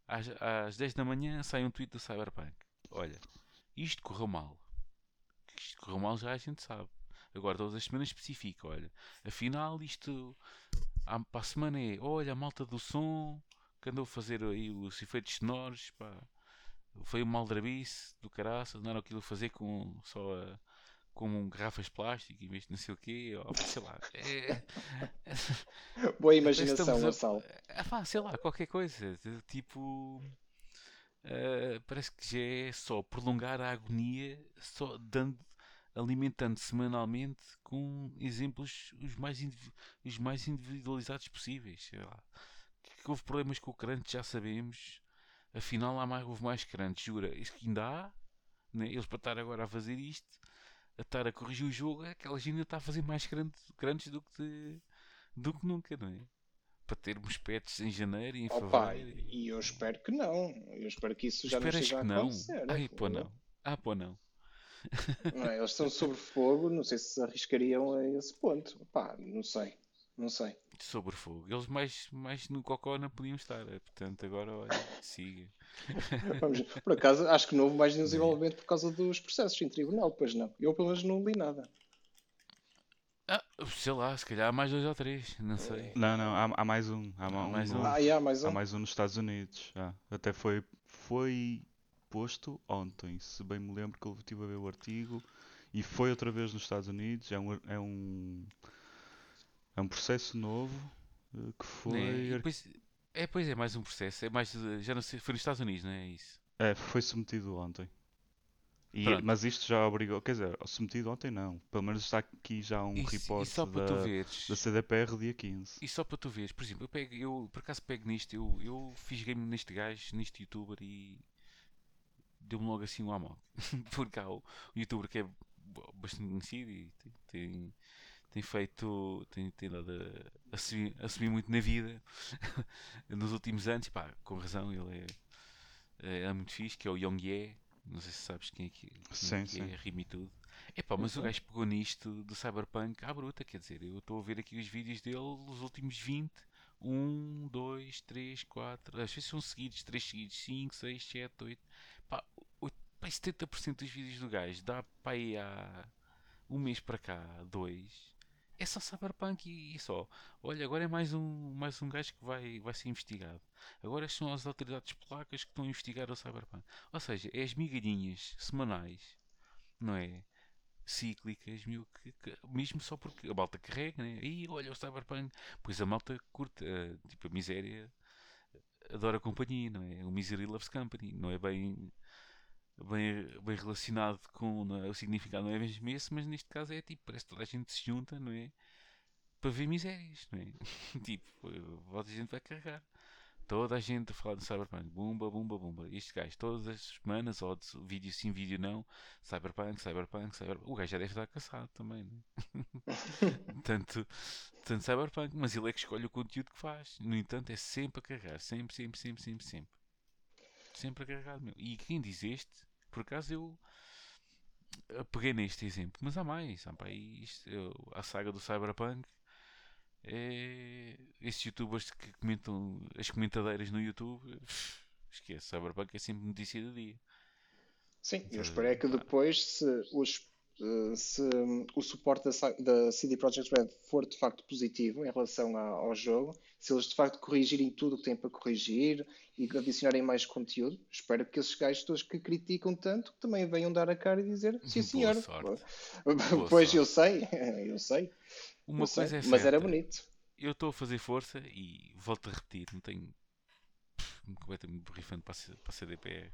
Speaker 3: às, às 10 da manhã, sai um tweet do Cyberpunk. Olha, isto correu mal. Isto correu mal já a gente sabe. Agora todas as semanas especifica. Olha, afinal isto para a semana é. Olha, a malta do som que andou a fazer aí os efeitos sonoros. Pá, foi uma aldrabice do caraças. Andaram aquilo a fazer com só a com garrafas de plástico em vez de não sei o quê, ou sei lá. É, *laughs*
Speaker 1: Boa imaginação,
Speaker 3: estamos a-
Speaker 1: Gonçalo.
Speaker 3: ah, sei lá, qualquer coisa. Tipo. ah, parece que já é só prolongar a agonia, só dando, alimentando semanalmente com exemplos os mais, os mais individualizados possíveis. Sei lá. Que houve problemas com o crunch, já sabemos. Afinal, há mais, houve mais crunch, jura. Isso que ainda há, né? eles para estar agora a fazer isto, a estar a corrigir o jogo, aquela gente ainda está a fazer mais crunch, do, que, do que nunca, não é? Para termos pets em janeiro e em
Speaker 1: Opa,
Speaker 3: fevereiro.
Speaker 1: e eu espero que não. Eu espero que isso já não
Speaker 3: Esperas
Speaker 1: esteja
Speaker 3: que
Speaker 1: a
Speaker 3: não?
Speaker 1: acontecer.
Speaker 3: Ai, pô, não. Ah, pô, não.
Speaker 1: Não é? Eles estão sob fogo, não sei se se arriscariam a esse ponto. Pá, não sei. Não sei.
Speaker 3: Sobre fogo. Eles mais, mais no cocó não podiam estar. eh, Portanto, agora, olha, siga. *laughs*
Speaker 1: Vamos, por acaso, acho que não houve mais nenhum desenvolvimento por causa dos processos em tribunal, pois não. Eu pelo menos não li nada.
Speaker 3: Ah, sei lá, se calhar há mais dois ou três, não sei.
Speaker 2: não, não, há, há mais um. Há,
Speaker 3: Há mais
Speaker 2: no-
Speaker 3: um.
Speaker 1: Ah, e há mais
Speaker 2: há
Speaker 1: um.
Speaker 2: mais um nos Estados Unidos. já. Até foi, foi posto ontem, se bem me lembro que eu estive a ver o artigo. E foi outra vez nos Estados Unidos. É um, é um, é um processo novo eh, que
Speaker 3: Né?
Speaker 2: Foi,
Speaker 3: depois, é, pois é, mais um processo. É mais, de- já não sei, foi nos Estados Unidos, não é isso?
Speaker 2: é, foi submetido ontem. E- mas isto já obrigou, quer dizer, submetido ontem não. Pelo menos está aqui já um
Speaker 3: e
Speaker 2: report da,
Speaker 3: veres,
Speaker 2: da CDPR dia 15.
Speaker 3: e só para tu veres, por exemplo, eu, pego, eu por acaso pego nisto, eu, eu fiz game neste gajo, neste youtuber e deu-me logo assim um amor. *laughs* Porque há o, youtuber que é bastante conhecido e tem, tem, tem feito, tem, tem dado a, a, subir, a subir muito na vida *laughs* nos últimos anos, pá, com razão, ele é, é, muito fixe, que é o Young Ye, não sei se sabes quem é que, quem
Speaker 2: Sim,
Speaker 3: é,
Speaker 2: sim.
Speaker 3: é, rima e tudo. Epá, mas o gajo pegou nisto do Cyberpunk à bruta, quer dizer, eu estou a ver aqui os vídeos dele, os últimos 20, 1, 2, 3, 4, às vezes são seguidos, 3 seguidos, 5, 6, 7, 8, pá, oito- pá, 70% dos vídeos do gajo dá para aí há um mês para cá, dois, é só Cyberpunk e, e só. Olha, agora é mais um, mais um gajo que vai, vai ser investigado. Agora são as autoridades polacas que estão a investigar o Cyberpunk. Ou seja, é as migalhinhas semanais, não é? Cíclicas, meu, que, que- mesmo só porque a malta carrega, né? E olha o Cyberpunk. Pois a malta curta, eh, tipo a miséria, adora a companhia, não é? O Misery Loves Company, não é bem, bem, bem relacionado com não é? o significado, não é mesmo esse, mas neste caso é tipo, parece que toda a gente se junta, não é? Para ver misérias, não é? *laughs* tipo, eh, a gente vai carregar. Toda a gente a falar do Cyberpunk. Bumba, bumba, bumba. Este gajo, todas as semanas, ou de vídeo sim, vídeo não. Cyberpunk, Cyberpunk, Cyberpunk. O gajo já deve estar caçado também, né? *laughs* tanto, tanto Cyberpunk, mas ele é que escolhe o conteúdo que faz. No entanto, é sempre a carregar. Sempre, sempre, sempre, sempre, sempre. Sempre a carregar, meu. E quem diz este, por acaso eu peguei neste exemplo, mas há mais. Há, pá, isto, eu, a saga do Cyberpunk é, esses youtubers que comentam as comentadeiras no YouTube, esquece, Cyberpunk é sempre notícia do dia.
Speaker 1: Sim, eu espero é que depois, se, os, se o suporte da, da CD Projekt Red for de facto positivo em relação a, ao jogo, se eles de facto corrigirem tudo o que têm para corrigir e adicionarem mais conteúdo, espero que esses gajos todos que criticam tanto também venham dar a cara e dizer *laughs* sim senhor. *laughs* pois eu sei, *laughs* eu sei.
Speaker 3: Uma não coisa sei, é
Speaker 1: certa. Mas era bonito.
Speaker 3: Eu estou a fazer força e volto a repetir, não tenho completamente borrifante para, para a CDPR.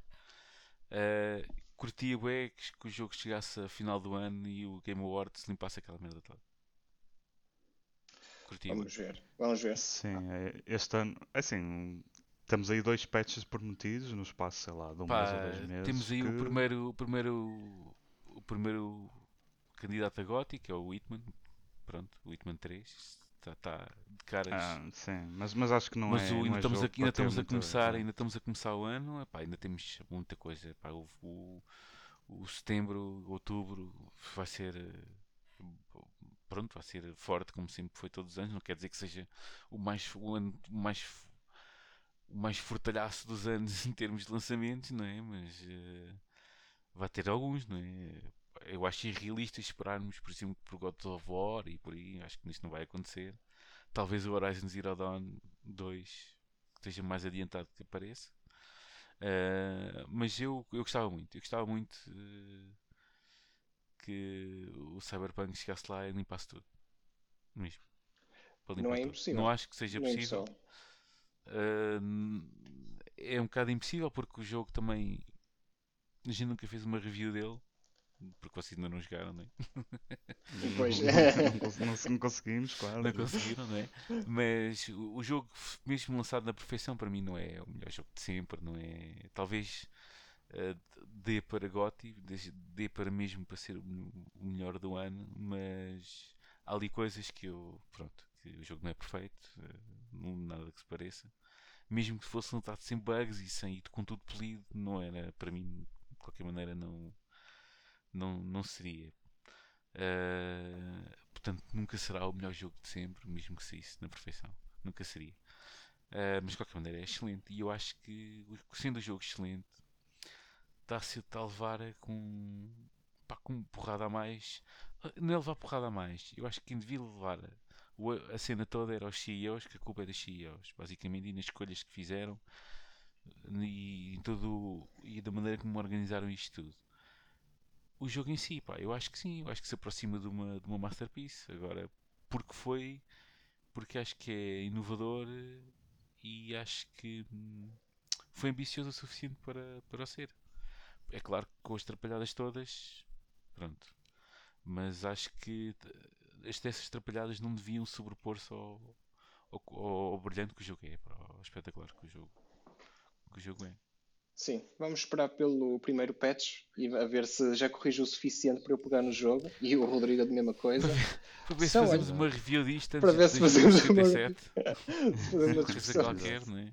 Speaker 3: Uh, curtia bem que, que o jogo chegasse a final do ano e o Game Awards limpasse aquela merda toda.
Speaker 1: Curtia vamos ver, vamos ver.
Speaker 2: Sim, é, este ano, é assim, temos aí dois patches prometidos no espaço, sei lá, de um
Speaker 3: Pá,
Speaker 2: mês ou dois meses.
Speaker 3: Temos aí
Speaker 2: que...
Speaker 3: o primeiro, o primeiro, o primeiro candidato a GOTY, que é o Whitman, pronto, o Hitman 3 está tá de caras.
Speaker 2: Ah, sim, mas, mas acho que não
Speaker 3: mas
Speaker 2: é.
Speaker 3: Mas ainda,
Speaker 2: é
Speaker 3: estamos, a, ainda estamos a começar, ainda estamos a começar o ano, epá, ainda temos muita coisa. Epá, o, o, o, setembro, outubro vai ser pronto, vai ser forte como sempre foi todos os anos. Não quer dizer que seja o mais o ano o mais o mais fortalhaço dos anos *laughs* em termos de lançamentos, não é? Mas uh, vai ter alguns, não é? Eu acho irrealista esperarmos, por exemplo, por God of War e por aí. Acho que isto não vai acontecer. Talvez o Horizon Zero Dawn 2 esteja mais adiantado que apareça. Uh, mas eu, eu gostava muito. Eu gostava muito uh, que o Cyberpunk chegasse lá e limpasse tudo. Mesmo.
Speaker 1: Não é tudo. impossível.
Speaker 3: Não acho que seja não possível. É, uh, é um bocado impossível porque o jogo também. A gente nunca fez uma review dele porque vocês ainda não jogaram, não é?
Speaker 1: Pois.
Speaker 2: não, não, não, conseguimos, claro.
Speaker 3: Não conseguiram, não é? Mas o, o, jogo, mesmo lançado na perfeição, para mim não é o melhor jogo de sempre, não é? Talvez uh, dê para GOTY, dê para mesmo para ser o melhor do ano, mas há ali coisas que eu, pronto, que o jogo não é perfeito, uh, não nada que se pareça. Mesmo que fosse notado sem bugs e sem com tudo polido, não era, para mim, de qualquer maneira, não não, não seria. Uh, portanto, nunca será o melhor jogo de sempre, mesmo que saísse na perfeição. Nunca seria. Uh, mas de qualquer maneira é excelente. E eu acho que, sendo o jogo excelente, está-se a levar com, pá, com porrada a mais. Não é levar porrada a mais. Eu acho que quem devia levar a, a cena toda era os CEOs, que a culpa é dos CEOs, basicamente, e nas escolhas que fizeram e, em todo, e da maneira como organizaram isto tudo o jogo em si, pá, eu acho que sim, eu acho que se aproxima de uma, de uma masterpiece. Agora, porque foi, porque acho que é inovador e acho que hum, foi ambicioso o suficiente para, para o ser. É claro que com as trapalhadas todas, pronto. Mas acho que as dessas trapalhadas não deviam sobrepor-se ao, ao, ao, ao, brilhante que o jogo é, ao espetacular que o jogo, que o jogo é.
Speaker 1: Sim, vamos esperar pelo primeiro patch e a ver se já corrige o suficiente para eu pegar no jogo e o Rodrigo a mesma coisa.
Speaker 3: para ver *laughs* se São fazemos uma review disto
Speaker 1: para ver *laughs* se fazemos uma,
Speaker 3: uma coisa qualquer, não é?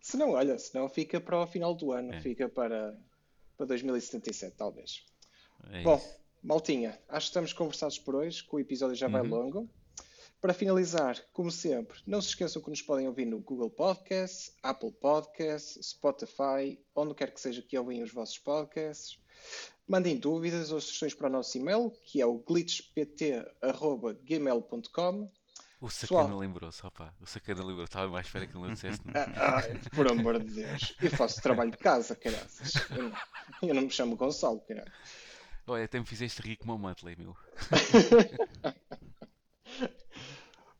Speaker 1: Se não, olha, se não fica para o final do ano, é. fica para, para 2077, talvez. É Bom, Maltinha, acho que estamos conversados por hoje, que o episódio já vai uhum. longo. Para finalizar, como sempre, não se esqueçam que nos podem ouvir no Google Podcasts, Apple Podcasts, Spotify, onde quer que seja que ouvem os vossos podcasts. Mandem dúvidas ou sugestões para o nosso e-mail, que é o glitchpt.gmail.com.
Speaker 3: O Sacana lembrou-se, opa. O Sacana lembrou. Estava mais espera que não dissesse. Não?
Speaker 1: Ai, por amor de Deus. Eu faço trabalho de casa, caraças. Eu não, eu não me chamo Gonçalo, caralho.
Speaker 3: Olha, até me fizeste rir com o meu Muttley, *laughs* meu.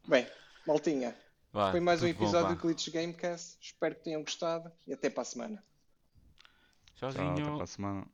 Speaker 1: Bem, maltinha. Vá, foi mais um episódio bom, do Glitch Gamecast. Espero que tenham gostado e até para a semana.
Speaker 3: Tchauzinho. Tchau,
Speaker 2: até para a semana.